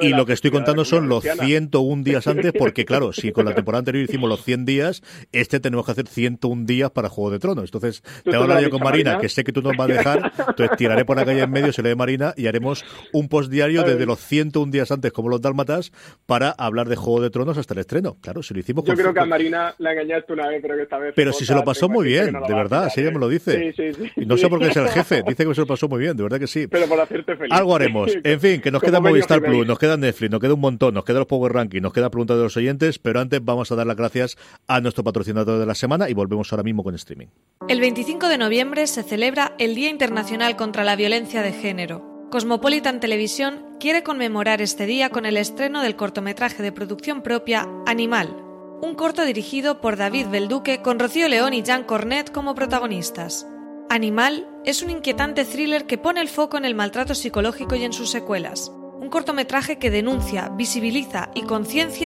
y lo que estoy contando son los Comunidad 101 días (laughs) antes, porque claro, si con la temporada anterior hicimos los 100 días, este tenemos que hacer 101 días para Juego de Tronos. Entonces, ¿Tú te voy a hablar yo con Marina, Marina? que sé que tú nos vas a dejar, entonces (laughs) por la calle en medio, se le de Marina, y haremos un postdiario Ay. desde los 101 días antes, como los dálmatas, para hablar de Juego de Tronos hasta el estreno. Claro, si lo hicimos Yo con creo que a Marina la engañaste una vez, pero que esta vez... pero si se lo pasó muy bien, de verdad, si ella me lo dice. Sí, sí, sí. Y no sé por qué es el (laughs) jefe, dice que se lo pasó muy bien, de verdad que sí. Pero por hacerte feliz. Algo haremos. (laughs) En fin, que nos queda Movistar. Plus, nos queda Netflix, nos queda un montón, nos queda los Power Ranking, nos queda preguntas de los oyentes, pero antes vamos a dar las gracias a nuestro patrocinador de la semana y volvemos ahora mismo con streaming. El 25 de noviembre se celebra el Día Internacional contra la Violencia de Género. Cosmopolitan Televisión quiere conmemorar este día con el estreno del cortometraje de producción propia Animal, un corto dirigido por David Belduque con Rocío León y Jean Cornet como protagonistas. Animal es un inquietante thriller que pone el foco en el maltrato psicológico y en sus secuelas. Un cortometraje que denuncia, visibiliza y conciencia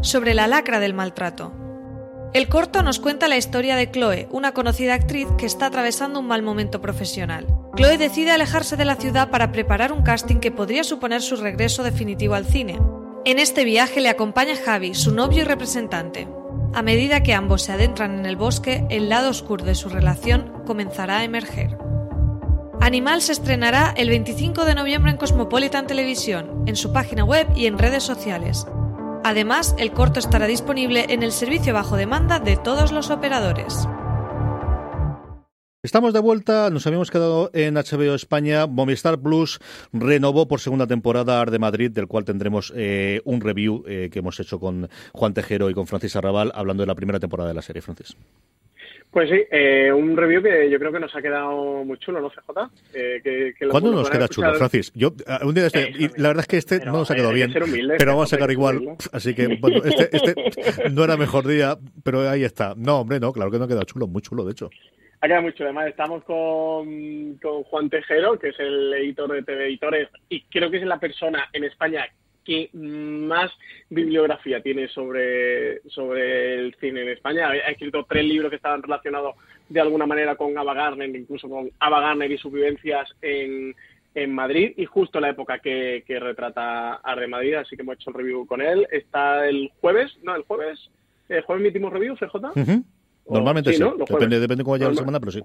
Sobre la lacra del maltrato. El corto nos cuenta la historia de Chloe, una conocida actriz que está atravesando un mal momento profesional. Chloe decide alejarse de la ciudad para preparar un casting que podría suponer su regreso definitivo al cine. En este viaje le acompaña Javi, su novio y representante. A medida que ambos se adentran en el bosque, el lado oscuro de su relación comenzará a emerger. Animal se estrenará el 25 de noviembre en Cosmopolitan Televisión, en su página web y en redes sociales. Además, el corto estará disponible en el servicio bajo demanda de todos los operadores. Estamos de vuelta, nos habíamos quedado en HBO España. Movistar Plus renovó por segunda temporada Ar de Madrid, del cual tendremos eh, un review eh, que hemos hecho con Juan Tejero y con Francis Arrabal, hablando de la primera temporada de la serie, Francis. Pues sí, eh, un review que yo creo que nos ha quedado muy chulo, ¿no, CJ? Eh, que, que ¿Cuándo nos queda escuchar- chulo, Francis? Yo, eh, un día este, y la verdad es que este pero no nos ha quedado bien, humilde, pero vamos a sacar igual. humilde. Así que, bueno, este, este no era mejor día, pero ahí está. No, hombre, no, claro que no ha quedado chulo, muy chulo, de hecho. Ha quedado mucho. Además, estamos con, con Juan Tejero, que es el editor de TV Editores, y creo que es la persona en España que más bibliografía tiene sobre, sobre el cine en España. Ha escrito tres libros que estaban relacionados de alguna manera con Ava Gardner, incluso con Ava Gardner y sus vivencias en, en Madrid, y justo la época que, que retrata Ar de Madrid, así que hemos hecho el review con él. Está el jueves, no, el jueves, el jueves emitimos review, CJ. Normalmente sí, ¿no? Los depende, depende cómo vaya la semana, pero sí.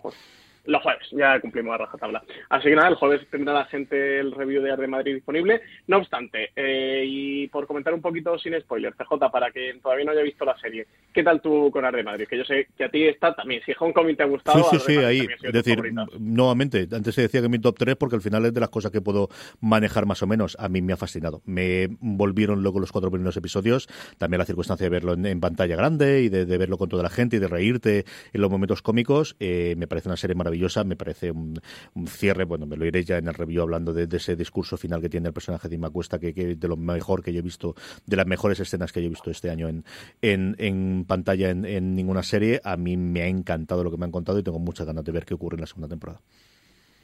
Los jueves, ya cumplimos a rajatabla. Así que nada, el jueves tendrá la gente el review de de Madrid disponible. No obstante, eh, y por comentar un poquito sin spoiler, CJ, para quien todavía no haya visto la serie, ¿qué tal tú con Ar de Madrid? Que yo sé que a ti está también. Si Homecoming te ha gustado, Sí, sí, sí, ahí. Es decir, nuevamente, antes se decía que mi top 3 porque al final es de las cosas que puedo manejar más o menos. A mí me ha fascinado. Me volvieron luego los cuatro primeros episodios. También la circunstancia de verlo en, en pantalla grande y de, de verlo con toda la gente y de reírte en los momentos cómicos. eh, me parece una serie maravillosa maravillosa, me parece un, cierre, bueno, me lo iré ya en el review hablando de, ese discurso final que tiene el personaje de Ima Cuesta, que, que, de lo mejor que yo he visto, de las mejores escenas que yo he visto este año en, en, en pantalla en, en ninguna serie, a mí me ha encantado lo que me han contado y tengo muchas ganas de ver qué ocurre en la segunda temporada.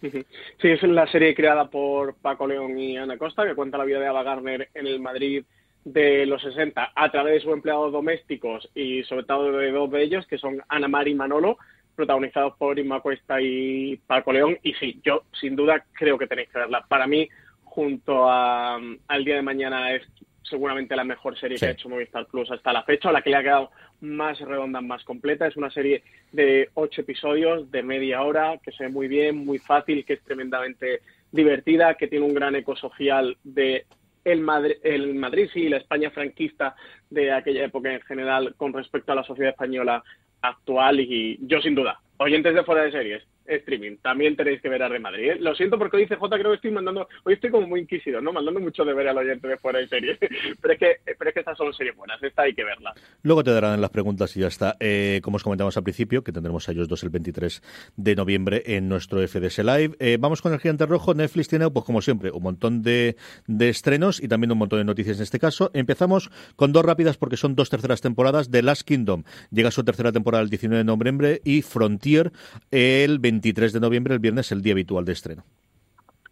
Sí, es la serie creada por Paco León y Ana Costa, que cuenta la vida de Ava Gardner en el Madrid de los 60 a través de sus empleados domésticos y sobre todo de dos de ellos, que son Ana Mari y Manolo, protagonizados por Inma Cuesta y Paco León. Y sí, yo sin duda creo que tenéis que verla. Para mí, junto a, al día de mañana, es seguramente la mejor serie que ha hecho Movistar Plus hasta la fecha, la que le ha quedado más redonda, más completa. Es una serie de ocho episodios de media hora que se ve muy bien, muy fácil, que es tremendamente divertida, que tiene un gran eco social de el Madrid, el Madrid sí, la España franquista de aquella época en general con respecto a la sociedad española actual y yo sin duda, oyentes de fuera de series, streaming. También tenéis que ver a Real Madrid. ¿eh? Lo siento porque hoy dice J, creo que estoy mandando, hoy estoy como muy inquisido, ¿no? Mandando mucho de ver al oyente de fuera de series. (laughs) pero es que, pero es que estas son series buenas, esta hay que verla. Luego te darán las preguntas y ya está. Eh, como os comentamos al principio, que tendremos a ellos dos el 23 de noviembre en nuestro FDS Live. Eh, vamos con el gigante rojo. Netflix tiene, pues como siempre, un montón de, de estrenos y también un montón de noticias en este caso. Empezamos con dos rápidas porque son dos terceras temporadas. The Last Kingdom llega su tercera temporada el 19 de noviembre y Frontier el 23 de noviembre, el viernes, el día habitual de estreno.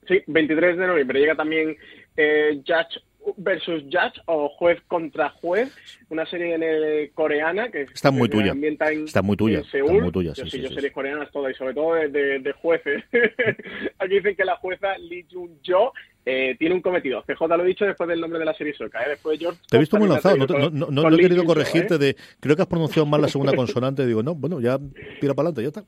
Sí, 23 de noviembre. Llega también eh, Judge versus Judge o Juez contra Juez, una serie en el, coreana que está muy tuya. está muy tuya. Está muy tuya. Yo sí, yo series coreanas todas y sobre todo de, jueces. (laughs) Aquí dicen que la jueza Lee Jun Jo eh, tiene un cometido. CJ lo he dicho después del nombre de la serie sueca. ¿eh? Después George Te he visto muy lanzado. No, no, he querido corregirte ¿eh? de. Creo que has pronunciado mal la segunda consonante. Digo, no, bueno, ya tira para adelante, ya está.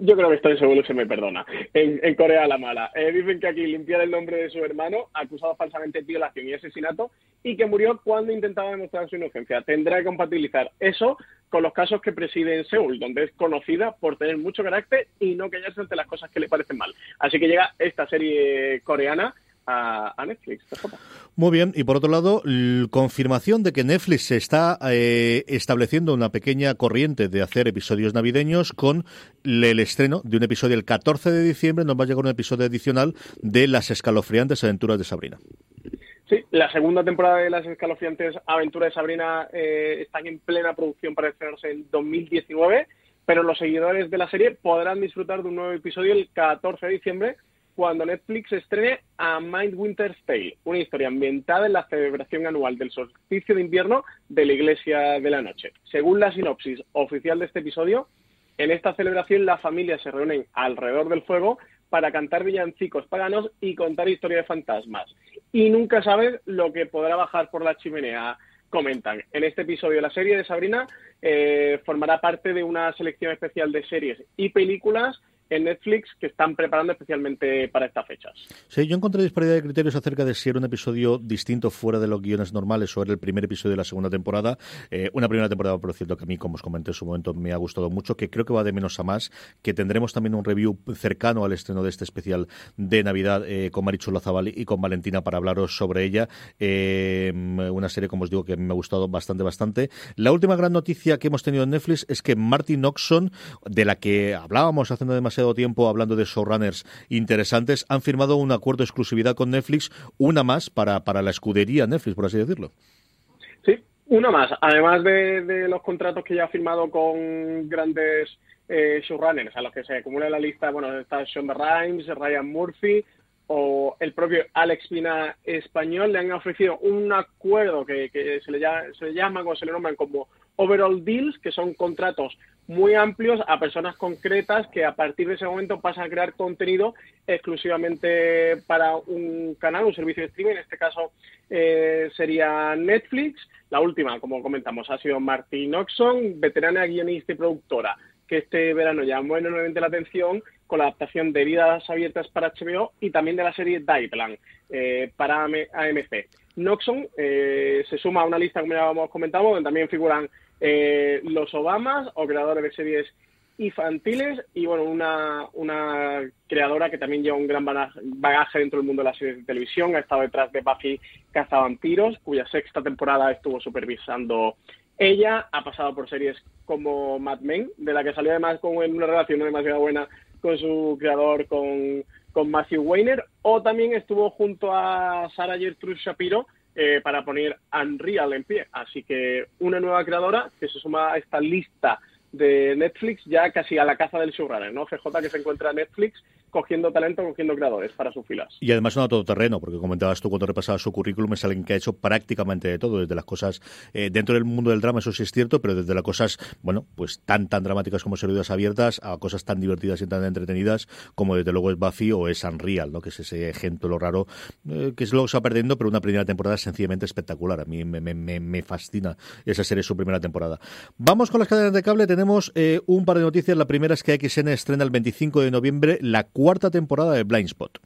Yo creo que estoy seguro que se me perdona. En, Corea la mala. Eh, dicen que aquí limpiar el nombre de su hermano, acusado falsamente de violación y asesinato, y que murió cuando intentaba demostrar su inocencia. Tendrá que compatibilizar eso con los casos que preside en Seúl, donde es conocida por tener mucho carácter y no callarse ante las cosas que le parecen mal. Así que llega esta serie coreana a, Netflix. Muy bien, y por otro lado, confirmación de que Netflix se está eh, estableciendo una pequeña corriente de hacer episodios navideños con el estreno de un episodio el 14 de diciembre, nos va a llegar un episodio adicional de Las escalofriantes aventuras de Sabrina. Sí, la segunda temporada de Las escalofriantes aventuras de Sabrina eh, están en plena producción para estrenarse en 2019, pero los seguidores de la serie podrán disfrutar de un nuevo episodio el 14 de diciembre cuando Netflix estrene A Mind Winter's Tale, una historia ambientada en la celebración anual del solsticio de invierno de la Iglesia de la Noche. Según la sinopsis oficial de este episodio, en esta celebración las familias se reúnen alrededor del fuego para cantar villancicos paganos y contar historias de fantasmas. Y nunca sabes lo que podrá bajar por la chimenea, comentan. En este episodio la serie de Sabrina eh, formará parte de una selección especial de series y películas en Netflix que están preparando especialmente para estas fechas. Sí, yo encontré disparidad de criterios acerca de si era un episodio distinto fuera de los guiones normales o era el primer episodio de la segunda temporada. Eh, una primera temporada, por cierto, que a mí, como os comenté en su momento, me ha gustado mucho, que creo que va de menos a más, que tendremos también un review cercano al estreno de este especial de Navidad eh, con Marichu Lazabal y con Valentina para hablaros sobre ella. Eh, una serie, como os digo, que a mí me ha gustado bastante, bastante. La última gran noticia que hemos tenido en Netflix es que Martin Oxon, de la que hablábamos hace no demasiado tiempo hablando de showrunners interesantes, han firmado un acuerdo de exclusividad con Netflix, una más para, para la escudería Netflix, por así decirlo. Sí, una más. Además de, los contratos que ya ha firmado con grandes eh, showrunners, a los que se acumula la lista, bueno, está Shonda Rhimes, Ryan Murphy o el propio Alex Pina español, le han ofrecido un acuerdo que, se, le llama, se le llama, o se le nombran como overall deals, que son contratos muy amplios a personas concretas que a partir de ese momento pasan a crear contenido exclusivamente para un canal, un servicio de streaming, en este caso eh, sería Netflix. La última, como comentamos, ha sido Martin Oxon, veterana guionista y productora, que este verano llamó enormemente la atención con la adaptación de Vidas Abiertas para HBO y también de la serie Dieplan eh, para AMC. Noxon eh, se suma a una lista, como ya hemos comentado, donde también figuran eh, los Obamas o creadores de series infantiles y bueno, una, una creadora que también lleva un gran bagaje dentro del mundo de las series de televisión, ha estado detrás de Buffy Cazavampiros, cuya sexta temporada estuvo supervisando ella, ha pasado por series como Mad Men, de la que salió además con una relación no demasiado buena con su creador, con, con Matthew Weiner, o también estuvo junto a Sarah Gertrude Shapiro eh, para poner Unreal en pie. Así que una nueva creadora que se suma a esta lista de Netflix ya casi a la caza del showrunner, ¿no? CJ que se encuentra en Netflix cogiendo talento, cogiendo creadores para sus filas. Y además no a todo terreno, porque comentabas tú cuando repasabas su currículum, es alguien que ha hecho prácticamente de todo, desde las cosas eh, dentro del mundo del drama, eso sí es cierto, pero desde las cosas, bueno, pues tan tan dramáticas como Servidas Abiertas a cosas tan divertidas y tan entretenidas como desde luego es Buffy o es Unreal, ¿no? Que es ese ejemplo raro eh, que es lo que se va perdiendo, pero una primera temporada sencillamente espectacular. A mí me, me, fascina esa serie, su primera temporada. Vamos con las cadenas de cable, tenemos eh, un par de noticias. La primera es que XN estrena el 25 de noviembre la cuarta temporada de Blind Spot.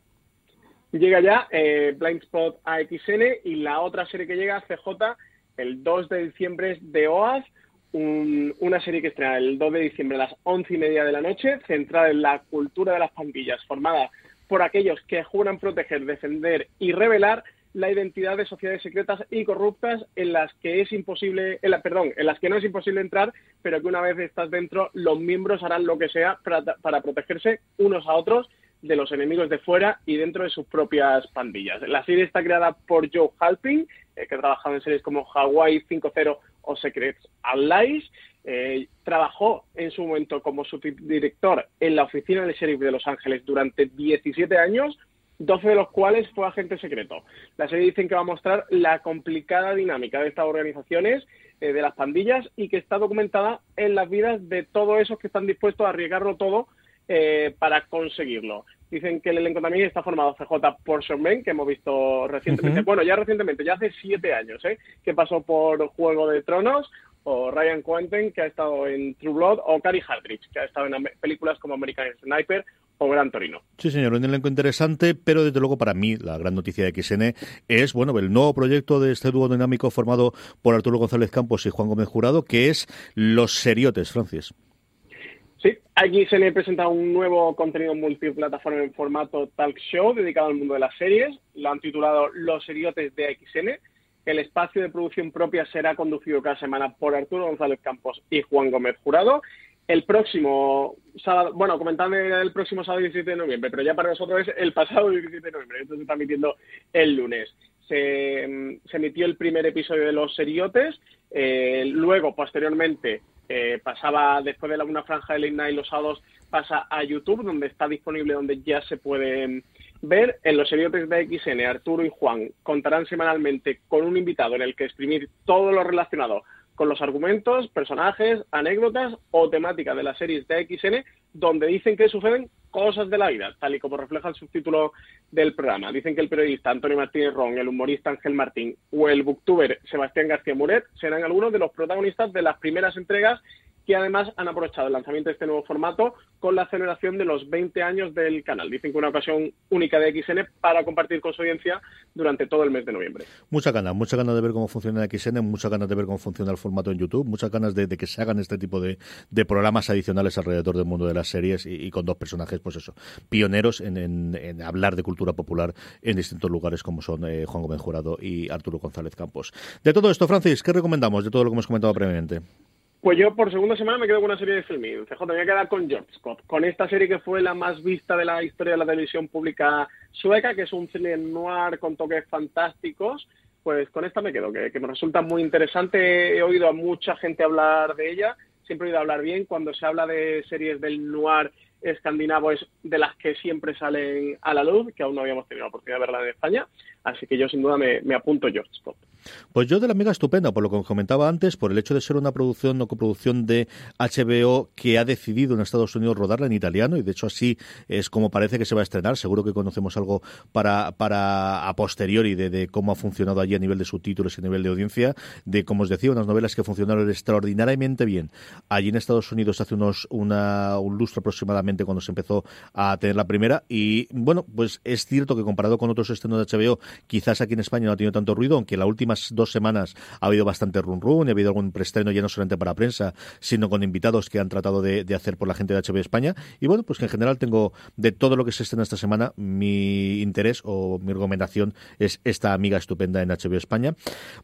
Llega ya eh, Blind Spot a XN y la otra serie que llega, CJ, el 2 de diciembre es The OAS, una serie que estrena el 2 de diciembre a las 11 y media de la noche, centrada en la cultura de las pandillas, formada por aquellos que juran proteger, defender y revelar la identidad de sociedades secretas y corruptas en las que es imposible, en la, perdón, en las que no es imposible entrar, pero que una vez estás dentro, los miembros harán lo que sea para, protegerse unos a otros de los enemigos de fuera y dentro de sus propias pandillas. La serie está creada por Joe Halping, eh, que ha trabajado en series como Hawaii 5.0 o Secrets and Lies. Eh, trabajó en su momento como subdirector en la oficina del sheriff de Los Ángeles durante 17 años 12 de los cuales fue agente secreto. La serie dicen que va a mostrar la complicada dinámica de estas organizaciones, eh, de las pandillas, y que está documentada en las vidas de todos esos que están dispuestos a arriesgarlo todo eh, para conseguirlo. Dicen que el elenco también está formado CJ por Sean Ben, que hemos visto recientemente, bueno, ya recientemente, ya hace siete años, ¿eh? que pasó por Juego de Tronos, o Ryan Quentin, que ha estado en True Blood, o Cary Hardrich, que ha estado en películas como American Sniper o Gran Torino. Sí, señor, un elenco interesante, pero desde luego para mí la gran noticia de XN es, bueno, el nuevo proyecto de este dúo dinámico formado por Arturo González Campos y Juan Gómez Jurado, que es Los Seriotes, Francis. Sí, XN presenta un nuevo contenido multiplataforma en formato talk show dedicado al mundo de las series. Lo han titulado Los Seriotes de XN. El espacio de producción propia será conducido cada semana por Arturo González Campos y Juan Gómez Jurado el próximo sábado, bueno, comentando el próximo sábado 17 de noviembre, pero ya para nosotros es el pasado 17 de noviembre, esto se está emitiendo el lunes. Se, emitió el primer episodio de Los Seriotes, eh, luego, posteriormente, eh, pasaba, después de la, una franja de Late y los sábados, pasa a YouTube, donde está disponible, donde ya se puede ver. En Los Seriotes de XN, Arturo y Juan contarán semanalmente con un invitado en el que exprimir todo lo relacionado con los argumentos, personajes, anécdotas o temáticas de las series de XN, donde dicen que suceden cosas de la vida, tal y como refleja el subtítulo del programa. Dicen que el periodista Antonio Martínez Ron, el humorista Ángel Martín o el booktuber Sebastián García Muret serán algunos de los protagonistas de las primeras entregas que además han aprovechado el lanzamiento de este nuevo formato con la celebración de los 20 años del canal. Dicen que una ocasión única de XN para compartir con su audiencia durante todo el mes de noviembre. Muchas ganas, muchas ganas de ver cómo funciona XN, muchas ganas de ver cómo funciona el formato en YouTube, muchas ganas de, que se hagan este tipo de, programas adicionales alrededor del mundo de las series y, con dos personajes, pues eso, pioneros en, hablar de cultura popular en distintos lugares como son eh, Juan Gómez Jurado y Arturo González Campos. De todo esto, Francis, ¿qué recomendamos de todo lo que hemos comentado previamente? Pues yo por segunda semana me quedo con una serie de filming. CJ, me voy a quedar con Scott, con esta serie que fue la más vista de la historia de la televisión pública sueca, que es un cine noir con toques fantásticos. Pues con esta me quedo, que, me resulta muy interesante. He oído a mucha gente hablar de ella, siempre he oído hablar bien. Cuando se habla de series del noir escandinavo es de las que siempre salen a la luz, que aún no habíamos tenido la oportunidad de verla en España. Así que yo sin duda me, apunto George Scott. Pues yo de la mega estupenda, por lo que comentaba antes, por el hecho de ser una producción o coproducción de HBO que ha decidido en Estados Unidos rodarla en italiano y de hecho así es como parece que se va a estrenar. Seguro que conocemos algo para, para a posteriori de, cómo ha funcionado allí a nivel de subtítulos y a nivel de audiencia, de como os decía, unas novelas que funcionaron extraordinariamente bien. Allí en Estados Unidos hace unos una, un lustro aproximadamente cuando se empezó a tener la primera y bueno, pues es cierto que comparado con otros estrenos de HBO, quizás aquí en España no ha tenido tanto ruido, aunque la última últimas dos semanas ha habido bastante run run, ha habido algún preestreno ya no solamente para prensa, sino con invitados que han tratado de, hacer por la gente de HBO España. Y bueno, pues que en general tengo de todo lo que se estrena esta semana, mi interés o mi recomendación es esta amiga estupenda en HBO España.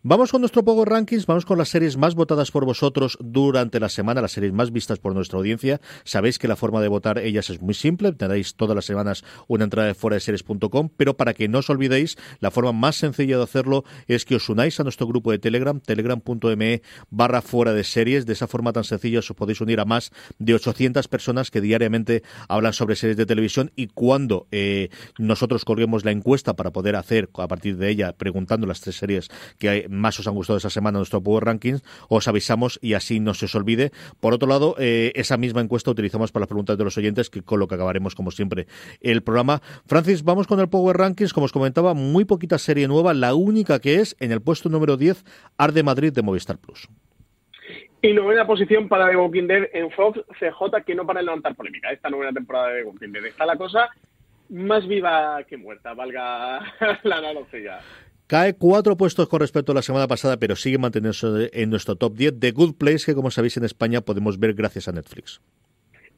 Vamos con nuestro Power Rankings, vamos con las series más votadas por vosotros durante la semana, las series más vistas por nuestra audiencia. Sabéis que la forma de votar ellas es muy simple, tenéis todas las semanas una entrada de fuera de series.com, pero para que no os olvidéis, la forma más sencilla de hacerlo es que os unáis a nuestro grupo de Telegram, telegram.me barra fuera de series. De esa forma tan sencilla os podéis unir a más de 800 personas que diariamente hablan sobre series de televisión y cuando eh, nosotros colguemos la encuesta para poder hacer a partir de ella, preguntando las tres series que más os han gustado esa semana en nuestro Power Rankings, os avisamos y así no se os olvide. Por otro lado, eh, esa misma encuesta utilizamos para las preguntas de los oyentes, que con lo que acabaremos, como siempre, el programa. Francis, vamos con el Power Rankings. Como os comentaba, muy poquita serie nueva. La única que es en el puesto número 10, Arde Madrid de Movistar Plus. Y novena posición para The Walking Dead en Fox, CJ, que no para de levantar polémica. Esta novena temporada de The Walking Dead. Está la cosa más viva que muerta, valga (laughs) la analogía. Cae cuatro puestos con respecto a la semana pasada, pero sigue manteniéndose en nuestro top 10 de Good Place, que como sabéis en España podemos ver gracias a Netflix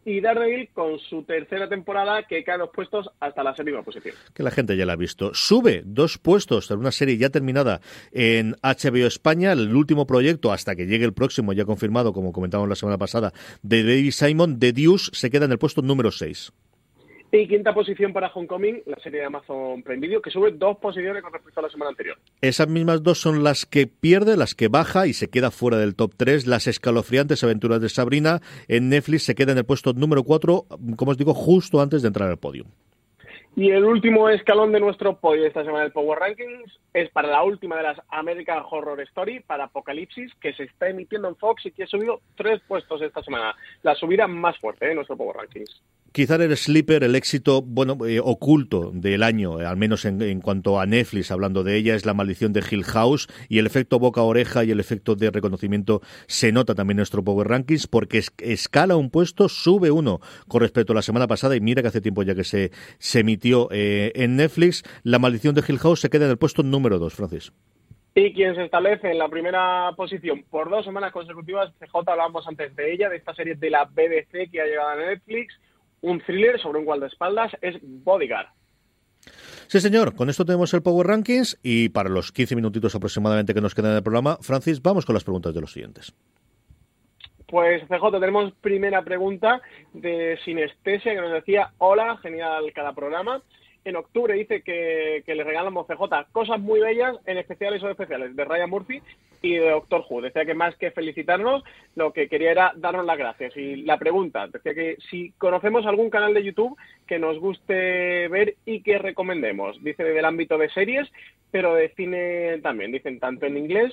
y Daredevil con su tercera temporada que cae dos puestos hasta la séptima posición. Que la gente ya la ha visto. Sube dos puestos en una serie ya terminada en HBO España, el último proyecto hasta que llegue el próximo, ya confirmado, como comentamos la semana pasada, de David Simon, The Deuce, se queda en el puesto número 6. Y quinta posición para Homecoming, la serie de Amazon Prime Video, que sube dos posiciones con respecto a la semana anterior. Esas mismas dos son las que pierde, las que baja y se queda fuera del top 3. Las escalofriantes aventuras de Sabrina en Netflix se queda en el puesto número 4, como os digo, justo antes de entrar al podio. Y el último escalón de nuestro podio esta semana del Power Rankings es para la última de las American Horror Story, para Apocalipsis, que se está emitiendo en Fox y que ha subido tres puestos esta semana. La subida más fuerte de ¿eh? nuestro Power Rankings quizá el sleeper, el éxito bueno eh, oculto del año, eh, al menos en, cuanto a Netflix, hablando de ella, es la maldición de Hill House y el efecto boca-oreja y el efecto de reconocimiento se nota también en nuestro Power Rankings porque escala un puesto, sube uno con respecto a la semana pasada y mira que hace tiempo ya que se, se emitió eh, en Netflix. La maldición de Hill House se queda en el puesto número dos, Francis. Y quien se establece en la primera posición por dos semanas consecutivas, CJ, hablábamos antes de ella, de esta serie de la BBC que ha llegado a Netflix, un thriller sobre un guardaespaldas, es Bodyguard. Sí, señor. Con esto tenemos el Power Rankings y para los 15 minutitos aproximadamente que nos quedan en el programa, Francis, vamos con las preguntas de los siguientes. Pues CJ, tenemos primera pregunta de Sinestesia que nos decía, hola, genial cada programa en octubre dice que, le regalamos CJ cosas muy bellas, en especiales o especiales, de Ryan Murphy y de Doctor Who. Decía que más que felicitarnos, lo que quería era darnos las gracias. Y la pregunta, decía que si conocemos algún canal de YouTube que nos guste ver y que recomendemos. Dice del ámbito de series, pero de cine también. Dicen tanto en inglés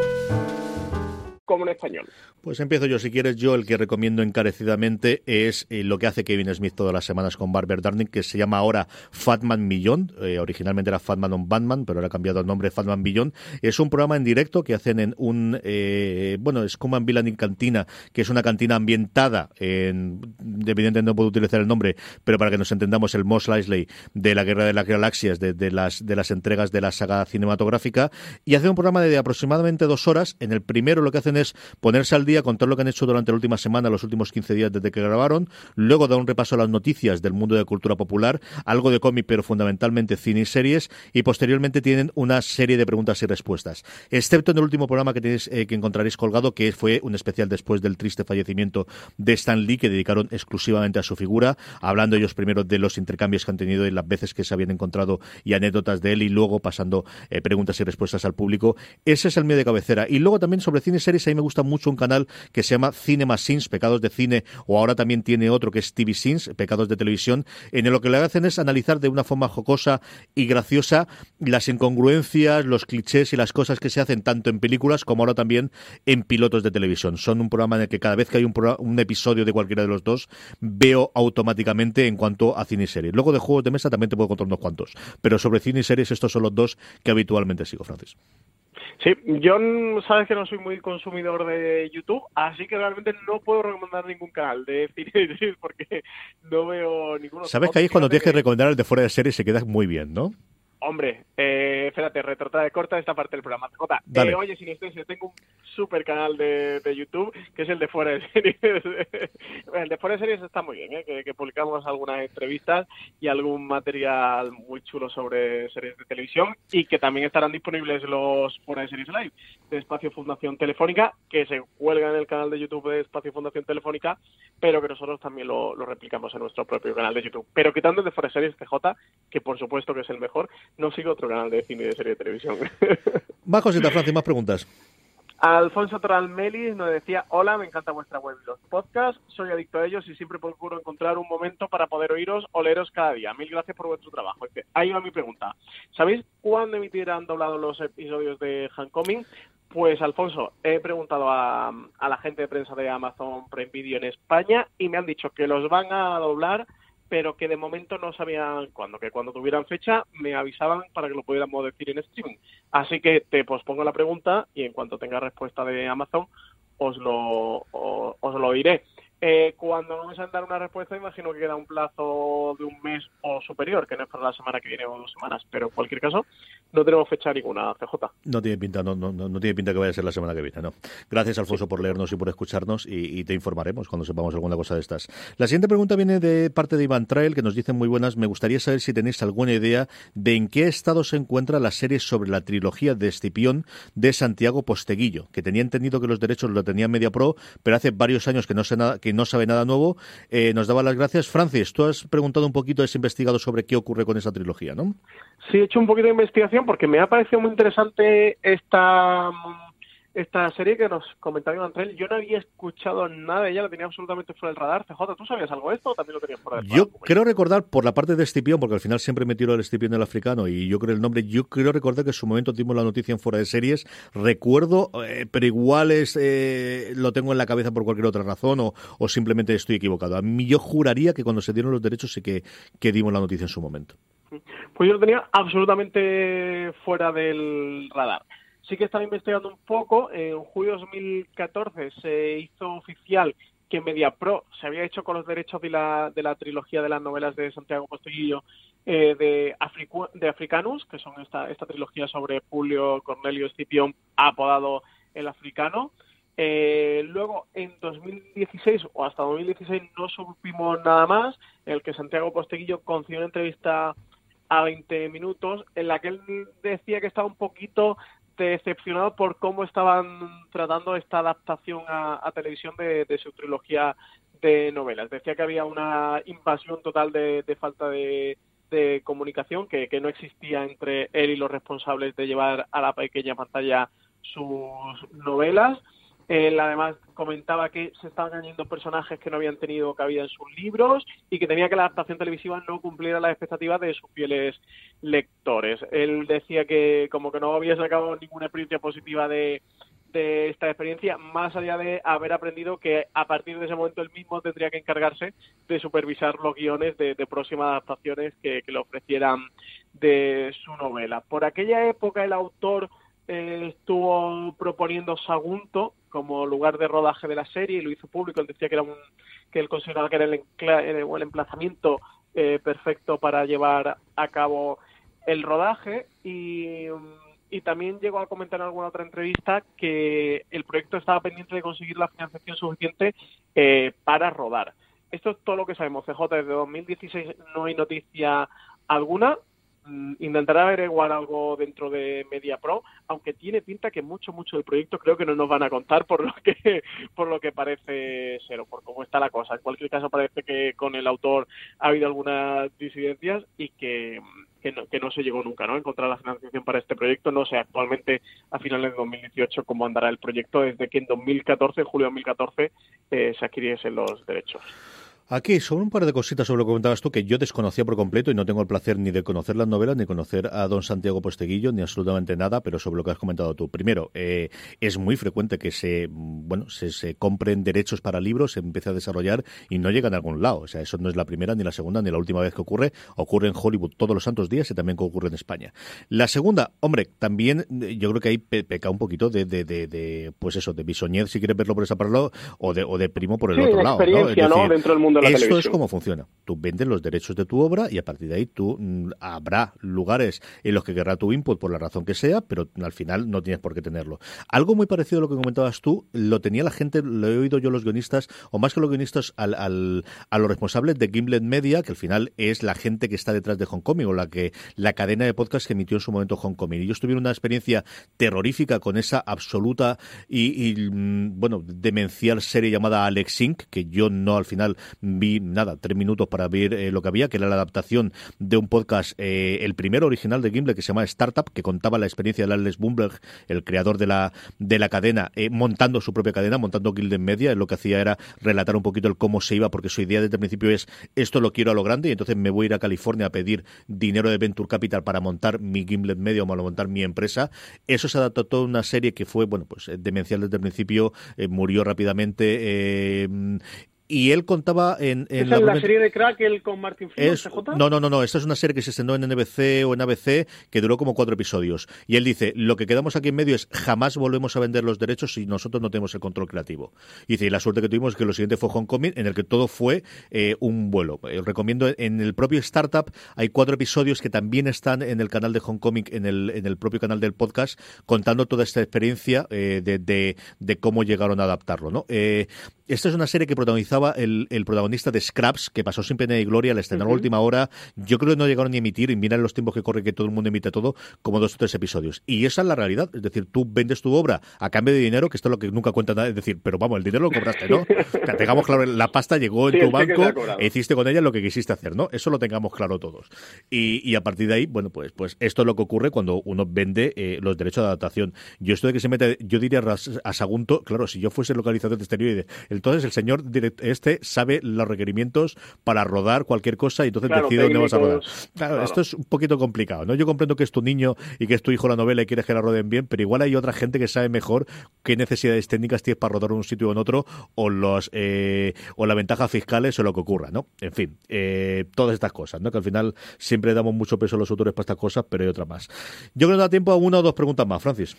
Como en español. Pues empiezo yo, si quieres. Yo el que recomiendo encarecidamente es eh, lo que hace Kevin Smith todas las semanas con Barber Darling, que se llama ahora Fatman Millón. Eh, originalmente era Fatman on Batman, pero ahora ha cambiado el nombre Fatman Millón. Es un programa en directo que hacen en un, eh, bueno, es Villain Cantina, que es una cantina ambientada en, no puedo utilizar el nombre, pero para que nos entendamos, el Moss Eisley de la Guerra de las Galaxias, de, las, de las entregas de la saga cinematográfica, y hace un programa de aproximadamente dos horas. En el primero lo que hacen es ponerse al día contar lo que han hecho durante la última semana, los últimos 15 días desde que grabaron, luego dar un repaso a las noticias del mundo de cultura popular, algo de cómic, pero fundamentalmente cine y series, y posteriormente tienen una serie de preguntas y respuestas, excepto en el último programa que tenéis eh, que encontraréis colgado, que fue un especial después del triste fallecimiento de Stan Lee, que dedicaron exclusivamente a su figura, hablando ellos primero de los intercambios que han tenido y las veces que se habían encontrado y anécdotas de él, y luego pasando eh, preguntas y respuestas al público. Ese es el mío de cabecera. Y luego también sobre cine y series, a mí me gusta mucho un canal que se llama Cinema Sins, Pecados de Cine, o ahora también tiene otro que es TV Sins, Pecados de Televisión, en el lo que le hacen es analizar de una forma jocosa y graciosa las incongruencias, los clichés y las cosas que se hacen tanto en películas como ahora también en pilotos de televisión. Son un programa en el que cada vez que hay un, un episodio de cualquiera de los dos, veo automáticamente en cuanto a cine y series. Luego de juegos de mesa también te puedo contar unos cuantos, pero sobre cine y series estos son los dos que habitualmente sigo, Francis. Sí, yo sabes que no soy muy consumidor de YouTube, así que realmente no puedo recomendar ningún canal de cine (laughs) porque no veo ninguno. Sabes que ahí es cuando tienes que recomendar el de fuera de serie se queda muy bien, ¿no? Hombre, eh, espérate, retratar de corta esta parte del programa. Jota, eh, oye, sin ustedes, tengo un super canal de, de, YouTube que es el de Fuera de Series. (laughs) el de Fuera de Series está muy bien, ¿eh? que, publicamos algunas entrevistas y algún material muy chulo sobre series de televisión y que también estarán disponibles los Fuera de Series Live de Espacio Fundación Telefónica, que se cuelga en el canal de YouTube de Espacio Fundación Telefónica, pero que nosotros también lo, lo replicamos en nuestro propio canal de YouTube. Pero quitando el de Fuera de Series CJ, que por supuesto que es el mejor, no sigo otro canal de cine y de serie de televisión. (laughs) Más cositas, Francis, más preguntas. Alfonso Toral Melis nos decía, hola, me encanta vuestra web y los podcasts, soy adicto a ellos y siempre procuro encontrar un momento para poder oíros o leeros cada día. Mil gracias por vuestro trabajo. Ahí va mi pregunta. ¿Sabéis cuándo emitirán doblados los episodios de Hancoming? Pues Alfonso, he preguntado a, a la gente de prensa de Amazon Prime Video en España y me han dicho que los van a doblar pero que de momento no sabían cuándo, que cuando tuvieran fecha me avisaban para que lo pudiéramos decir en streaming. Así que te pospongo la pregunta y en cuanto tenga respuesta de Amazon os lo, os, lo diré. Eh, cuando no me a dar una respuesta, imagino que queda un plazo de un mes o superior, que no es para la semana que viene o dos semanas, pero en cualquier caso, no tenemos fecha ninguna, CJ. No tiene pinta, no, no, no tiene pinta que vaya a ser la semana que viene, no. Gracias, Alfonso, por leernos y por escucharnos y, te informaremos cuando sepamos alguna cosa de estas. La siguiente pregunta viene de parte de Iván Trail, que nos dice muy buenas. Me gustaría saber si tenéis alguna idea de en qué estado se encuentra la serie sobre la trilogía de Escipión de Santiago Posteguillo, que tenía entendido que los derechos lo tenía Media Pro, pero hace varios años que no, sé nada, que no sabe nada nuevo. Eh, nos daba las gracias. Francis, tú has preguntado un poquito, has investigado sobre qué ocurre con esa trilogía, ¿no? Sí, he hecho un poquito de investigación porque me ha parecido muy interesante esta esta serie que nos comentaba Iván yo no había escuchado nada de ella, la tenía absolutamente fuera del radar. CJ, ¿tú sabías algo de esto o también lo tenías fuera del radar? Yo creo recordar, por la parte de Escipión, porque al final siempre me tiro el Escipión del africano y yo creo el nombre, yo creo recordar que en su momento dimos la noticia en fuera de series, recuerdo, eh, pero igual es, eh, lo tengo en la cabeza por cualquier otra razón o, o, simplemente estoy equivocado. A mí yo juraría que cuando se dieron los derechos sí que, que dimos la noticia en su momento. Pues yo lo tenía absolutamente fuera del radar. Sí que estaba investigando un poco. En julio de 2014 se hizo oficial que MediaPro se había hecho con los derechos de la, de la trilogía de las novelas de Santiago Posteguillo eh, de, de Africanus, que son esta, esta trilogía sobre Julio Cornelio Escipión, apodado el africano. Eh, luego, en 2016 o hasta 2016 no supimos nada más, el que Santiago Posteguillo concedió una entrevista a 20 minutos en la que él decía que estaba un poquito decepcionado por cómo estaban tratando esta adaptación a, televisión de, su trilogía de novelas. Decía que había una invasión total de, falta de, comunicación que, no existía entre él y los responsables de llevar a la pequeña pantalla sus novelas él además comentaba que se estaban añadiendo personajes que no habían tenido cabida en sus libros y que tenía que la adaptación televisiva no cumpliera las expectativas de sus fieles lectores. Él decía que como que no había sacado ninguna experiencia positiva de, esta experiencia, más allá de haber aprendido que a partir de ese momento él mismo tendría que encargarse de supervisar los guiones de, próximas adaptaciones que, que, le ofrecieran de su novela. Por aquella época el autor eh, estuvo proponiendo Sagunto como lugar de rodaje de la serie y lo hizo público. Él decía que era un, que él consideraba que era el, el emplazamiento eh, perfecto para llevar a cabo el rodaje y, y, también llegó a comentar en alguna otra entrevista que el proyecto estaba pendiente de conseguir la financiación suficiente eh, para rodar. Esto es todo lo que sabemos. CJ desde 2016 no hay noticia alguna. Mm, intentará averiguar algo dentro de Media Pro, aunque tiene pinta que mucho, mucho del proyecto creo que no nos van a contar por lo que, (laughs) por lo que parece ser o por cómo está la cosa. En cualquier caso parece que con el autor ha habido algunas disidencias y que, que no, que no se llegó nunca, ¿no? Encontrar la financiación para este proyecto. No sé actualmente a finales de 2018 cómo andará el proyecto desde que en 2014, en julio de 2014, eh, se adquiriesen los derechos. Aquí, son un par de cositas sobre lo que comentabas tú que yo desconocía por completo y no tengo el placer ni de conocer las novelas, ni conocer a don Santiago Posteguillo, ni absolutamente nada, pero sobre lo que has comentado tú. Primero, eh, es muy frecuente que se, bueno, se, compren derechos para libros, se empiece a desarrollar y no llegan a algún lado. O sea, eso no es la primera, ni la segunda, ni la última vez que ocurre. Ocurre en Hollywood todos los santos días y también que ocurre en España. La segunda, hombre, también eh, yo creo que ahí peca un poquito de, de, de, pues eso, de bisoñez, si quieres verlo por esa lado, o de, o de primo por el otro lado. ¿no? Dentro del mundo esto es como funciona. Tú vendes los derechos de tu obra y a partir de ahí tú mm, habrá lugares en los que querrá tu input por la razón que sea, pero al final no tienes por qué tenerlo. Algo muy parecido a lo que comentabas tú, lo tenía la gente, lo he oído yo los guionistas, o más que los guionistas, al, al, a los responsables de Gimlet Media, que al final es la gente que está detrás de Hong Kong o la que la cadena de podcast que emitió en su momento Hong Kong. Y ellos tuvieron una experiencia terrorífica con esa absoluta y, y mm, bueno, demencial serie llamada Alex Inc., que yo no al final vi nada, tres minutos para ver eh, lo que había, que era la adaptación de un podcast, eh, el primero original de Gimble, que se llama Startup, que contaba la experiencia de Alex Bloomberg, el creador de la, de la cadena, eh, montando su propia cadena, montando Gilden Media. Lo que hacía era relatar un poquito el cómo se iba, porque su idea desde el principio es esto lo quiero a lo grande, y entonces me voy a ir a California a pedir dinero de Venture Capital para montar mi Gimlet Media o para montar mi empresa. Eso se adaptó a toda una serie que fue, bueno, pues demencial desde el principio, murió rápidamente y él contaba en, en la, serie de Crack con Martin Freeman No, no, no, no, esta es una serie que se estrenó en NBC o en ABC que duró como cuatro episodios. Y él dice, lo que quedamos aquí en medio es jamás volvemos a vender los derechos si nosotros no tenemos el control creativo. Y dice, y la suerte que tuvimos es que lo siguiente fue Hong Kong, en el que todo fue eh, un vuelo. Eh, recomiendo, en el propio Startup hay cuatro episodios que también están en el canal de Hong Kong, en el, en el propio canal del podcast, contando toda esta experiencia eh, de, de, de, cómo llegaron a adaptarlo. ¿no? Esta es una serie que protagonizaba el, protagonista de Scraps, que pasó sin pena y gloria, la a la última hora. Yo creo que no llegaron ni a emitir, y miran los tiempos que corre que todo el mundo emite todo, como dos o tres episodios. Y esa es la realidad. Es decir, tú vendes tu obra a cambio de dinero, que esto es lo que nunca cuenta nada. Es decir, pero vamos, el dinero lo cobraste, ¿no? que tengamos claro, la pasta llegó en tu banco e hiciste con ella lo que quisiste hacer, ¿no? Eso lo tengamos claro todos. Y, a partir de ahí, bueno, pues, pues esto es lo que ocurre cuando uno vende eh, los derechos de adaptación. Yo esto de que se mete, yo diría a Sagunto, claro, si yo fuese localizador de exterior, entonces el señor este sabe los requerimientos para rodar cualquier cosa y entonces decide dónde vas a rodar. Claro, esto es un poquito complicado, ¿no? Yo comprendo que es tu niño y que es tu hijo la novela y quieres que la roden bien, pero igual hay otra gente que sabe mejor qué necesidades técnicas tienes para rodar en un sitio o en otro o los eh, o las ventajas fiscales o lo que ocurra, ¿no? En fin, eh, todas estas cosas, ¿no? Que al final siempre damos mucho peso a los autores para estas cosas, pero hay otra más. Yo creo que da tiempo a una o dos preguntas más, Francis.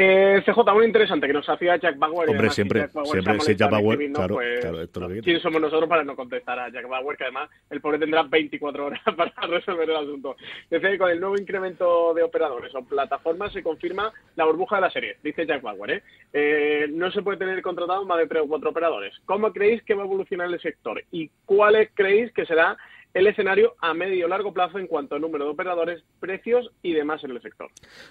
Eh, CJ, muy interesante que nos hacía Jack Bauer. Hombre, siempre, Jack Bauer, siempre, Jack Bauer, claro, pues, claro, esto lo ¿Quién somos nosotros para no contestar a Jack Bauer? Que además el pobre tendrá 24 horas (laughs) para resolver el asunto. Dice que con el nuevo incremento de operadores o plataformas se confirma la burbuja de la serie, dice Jack Bauer. ¿eh? Eh, no se puede tener contratado más de 3 o 4 operadores. ¿Cómo creéis que va a evolucionar el sector? ¿Y cuáles creéis que será el escenario a medio o largo plazo en cuanto al número de operadores, precios y demás en el sector.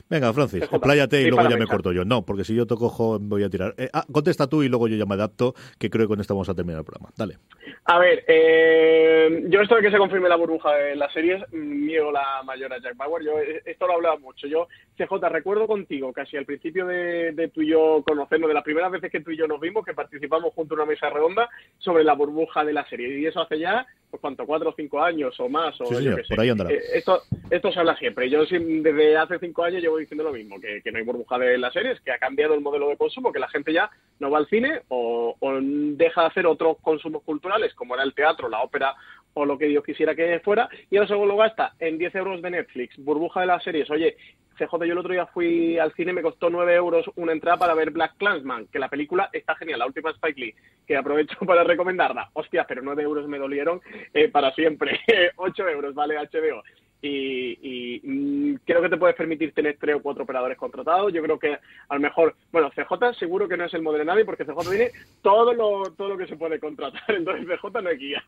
Venga, Francis, expláyate y luego ya me corto yo. No, porque si yo toco voy a tirar. Eh, ah, contesta tú y luego yo ya me adapto, que creo que con esto vamos a terminar el programa. Dale. A ver, eh, yo esto de que se confirme la burbuja de las series, miedo la mayor a Jack Bauer. Yo eh, esto lo hablaba mucho. Yo, CJ, recuerdo contigo casi al principio de, de tú y yo conocernos, de las primeras veces que tú y yo nos vimos, que participamos junto a una mesa redonda sobre la burbuja de la serie. Y eso hace ya, pues cuánto, cuatro o cinco años o más. O por ahí andará. Eh, esto, esto se habla siempre. Yo desde hace cinco años llevo diciendo lo mismo, que, no hay burbuja de las series, que ha cambiado el modelo de consumo, que la gente ya no va al cine o, deja de hacer otros consumos culturales, como era el teatro, la ópera o lo que Dios quisiera que fuera, y ahora solo lo gasta en 10 euros de Netflix, burbuja de las series. Oye, CJ, yo el otro día fui al cine, me costó 9 euros una entrada para ver Black Clansman, que la película está genial, la última Spike Lee, que aprovecho (laughs) para recomendarla. Hostia, pero 9 euros me dolieron eh, para siempre. (laughs) 8 euros, vale, HBO y, mm, creo que te puedes permitir tener tres o cuatro operadores contratados. Yo creo que a lo mejor, bueno, CJ seguro que no es el modelo de nadie porque CJ tiene todo lo, todo lo que se puede contratar, (laughs) entonces CJ no es guía.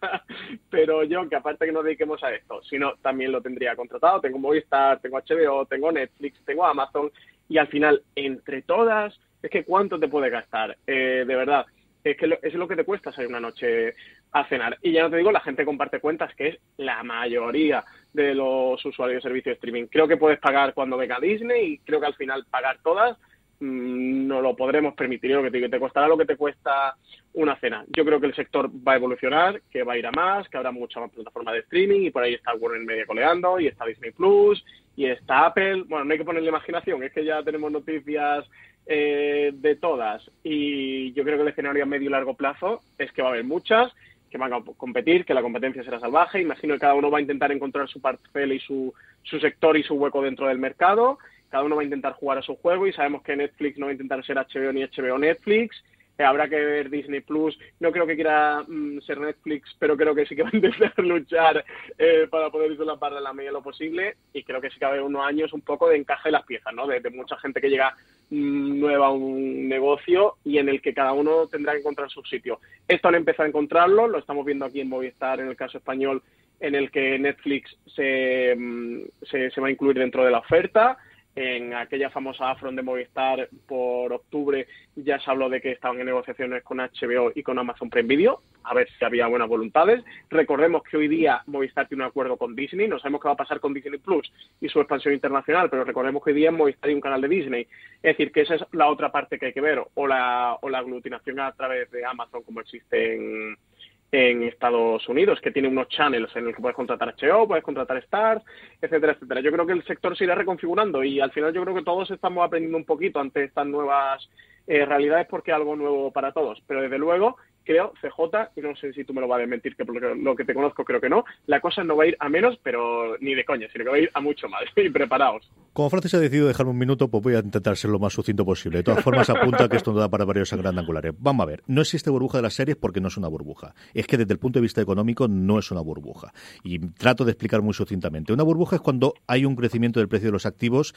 Pero yo, que aparte que nos dediquemos a esto, sino también lo tendría contratado. Tengo Movistar, tengo HBO, tengo Netflix, tengo Amazon y al final, entre todas, es que cuánto te puede gastar, eh, de verdad es que es lo que te cuesta salir una noche a cenar. Y ya no te digo la gente comparte cuentas, que es la mayoría de los usuarios de servicios de streaming. Creo que puedes pagar cuando venga Disney y creo que al final pagar todas mm, no lo podremos permitir. Lo que te, te costará lo que te cuesta una cena. Yo creo que el sector va a evolucionar, que va a ir a más, que habrá mucha más plataforma de streaming y por ahí está Warner Media coleando y está Disney Plus y está Apple. Bueno, no hay que ponerle imaginación, es que ya tenemos noticias eh, de todas y yo creo que el escenario a medio y largo plazo es que va a haber muchas que van a competir, que la competencia será salvaje. Imagino que cada uno va a intentar encontrar su parcela y su, su sector y su hueco dentro del mercado. Cada uno va a intentar jugar a su juego y sabemos que Netflix no va a intentar ser HBO ni HBO Netflix. Eh, habrá que ver Disney Plus. No creo que quiera mm, ser Netflix, pero creo que sí que va a (laughs) intentar luchar eh, para poder ir la barra de la medida lo posible. Y creo que sí que va a haber unos años un poco de encaje de las piezas, ¿no? de mucha gente que llega nueva un negocio y en el que cada uno tendrá que encontrar su sitio. Esto han empezado a encontrarlo, lo estamos viendo aquí en Movistar en el caso español, en el que Netflix se, mm, se, se va a incluir dentro de la oferta en aquella famosa Afron de Movistar por octubre ya se habló de que estaban en negociaciones con HBO y con Amazon Prime Video, a ver si había buenas voluntades. Recordemos que hoy día Movistar tiene un acuerdo con Disney, no sabemos qué va a pasar con Disney Plus y su expansión internacional, pero recordemos que hoy día Movistar hay un canal de Disney. Es decir, que esa es la otra parte que hay que ver, o la, o la aglutinación a través de Amazon como existe en, en Estados Unidos, que tiene unos channels en los que puedes contratar HBO, puedes contratar Stars, etcétera, etcétera. Yo creo que el sector se irá reconfigurando y al final yo creo que todos estamos aprendiendo un poquito ante estas nuevas eh, realidades porque es algo nuevo para todos. Pero desde luego creo, CJ, y no sé si tú me lo vas a desmentir, que por lo que te conozco creo que no, la cosa no va a ir a menos, pero ni de coña, sino que va a ir a mucho más. (laughs) Y preparaos. Como Francis ha decidido dejarme un minuto, pues voy a intentar ser lo más sucinto posible. De todas formas, apunta que esto no da para varios grandes angulares. Vamos a ver, no existe burbuja de las series porque no es una burbuja. Es que desde el punto de vista económico no es una burbuja. Y trato de explicar muy sucintamente. Una burbuja es cuando hay un crecimiento del precio de los activos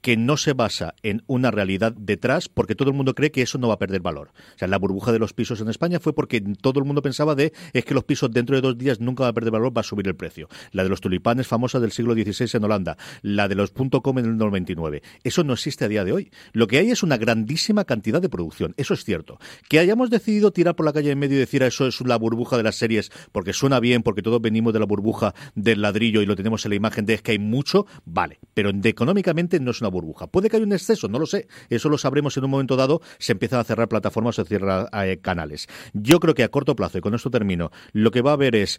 que no se basa en una realidad detrás, porque todo el mundo cree que eso no va a perder valor. O sea, la burbuja de los pisos en España fue porque todo el mundo pensaba de es que los pisos dentro de dos días nunca va a perder valor, va a subir el precio. La de los tulipanes famosa del siglo XVI en Holanda, la de los .com en el 99. Eso no existe a día de hoy. Lo que hay es una grandísima cantidad de producción, eso es cierto. Que hayamos decidido tirar por la calle en medio y decir eso es la burbuja de las series porque suena bien, porque todos venimos de la burbuja del ladrillo y lo tenemos en la imagen de que hay mucho, vale, pero económicamente no es una burbuja. Puede que haya un exceso, no lo sé. Eso lo sabremos en un momento dado. Se empiezan a cerrar plataformas o cierran eh, canales. Yo creo que a corto plazo, y con esto termino, lo que va a haber es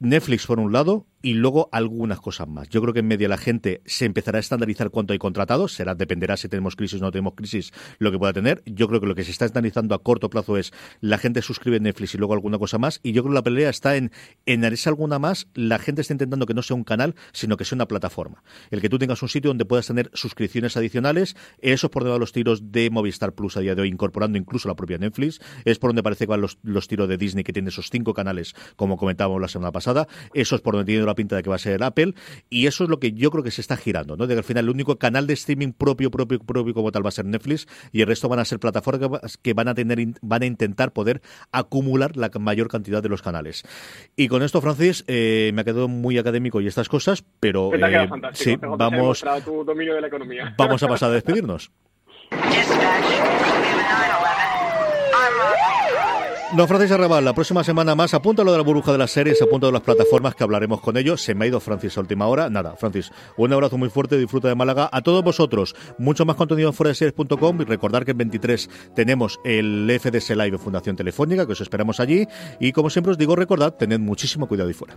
Netflix por un lado y luego algunas cosas más. Yo creo que en media la gente se empezará a estandarizar cuánto hay contratados, será dependerá si tenemos crisis o no tenemos crisis lo que pueda tener. Yo creo que lo que se está estandarizando a corto plazo es la gente suscribe Netflix y luego alguna cosa más y yo creo que la pelea está en en alguna más, la gente está intentando que no sea un canal, sino que sea una plataforma. El que tú tengas un sitio donde puedas tener suscripciones adicionales, eso es por debajo de los tiros de Movistar Plus a día de hoy, incorporando incluso la propia Netflix, es por donde parece que van los, los tiros de Disney que tiene esos cinco canales, como comentábamos la semana pasada, eso es por donde tiene la pinta de que va a ser Apple, y eso es lo que yo creo que se está girando, ¿no? De que al final el único canal de streaming propio, propio, propio como tal va a ser Netflix, y el resto van a ser plataformas que van a tener, van a intentar poder acumular la mayor cantidad de los canales. Y con esto, Francis, eh, me ha quedado muy académico y estas cosas, pero eh, sí, vamos, vamos a pasar a despedirnos. Don Francis Arrabal, la próxima semana más, apunta lo de la burbuja de las series, apunta de las plataformas que hablaremos con ellos. Se me ha ido Francis a última hora. Nada, Francis, un abrazo muy fuerte, disfruta de Málaga. A todos vosotros, mucho más contenido en foradeseries.com y recordar que el 23 tenemos el FDS Live Fundación Telefónica, que os esperamos allí. Y como siempre os digo, recordad, tened muchísimo cuidado y fuera.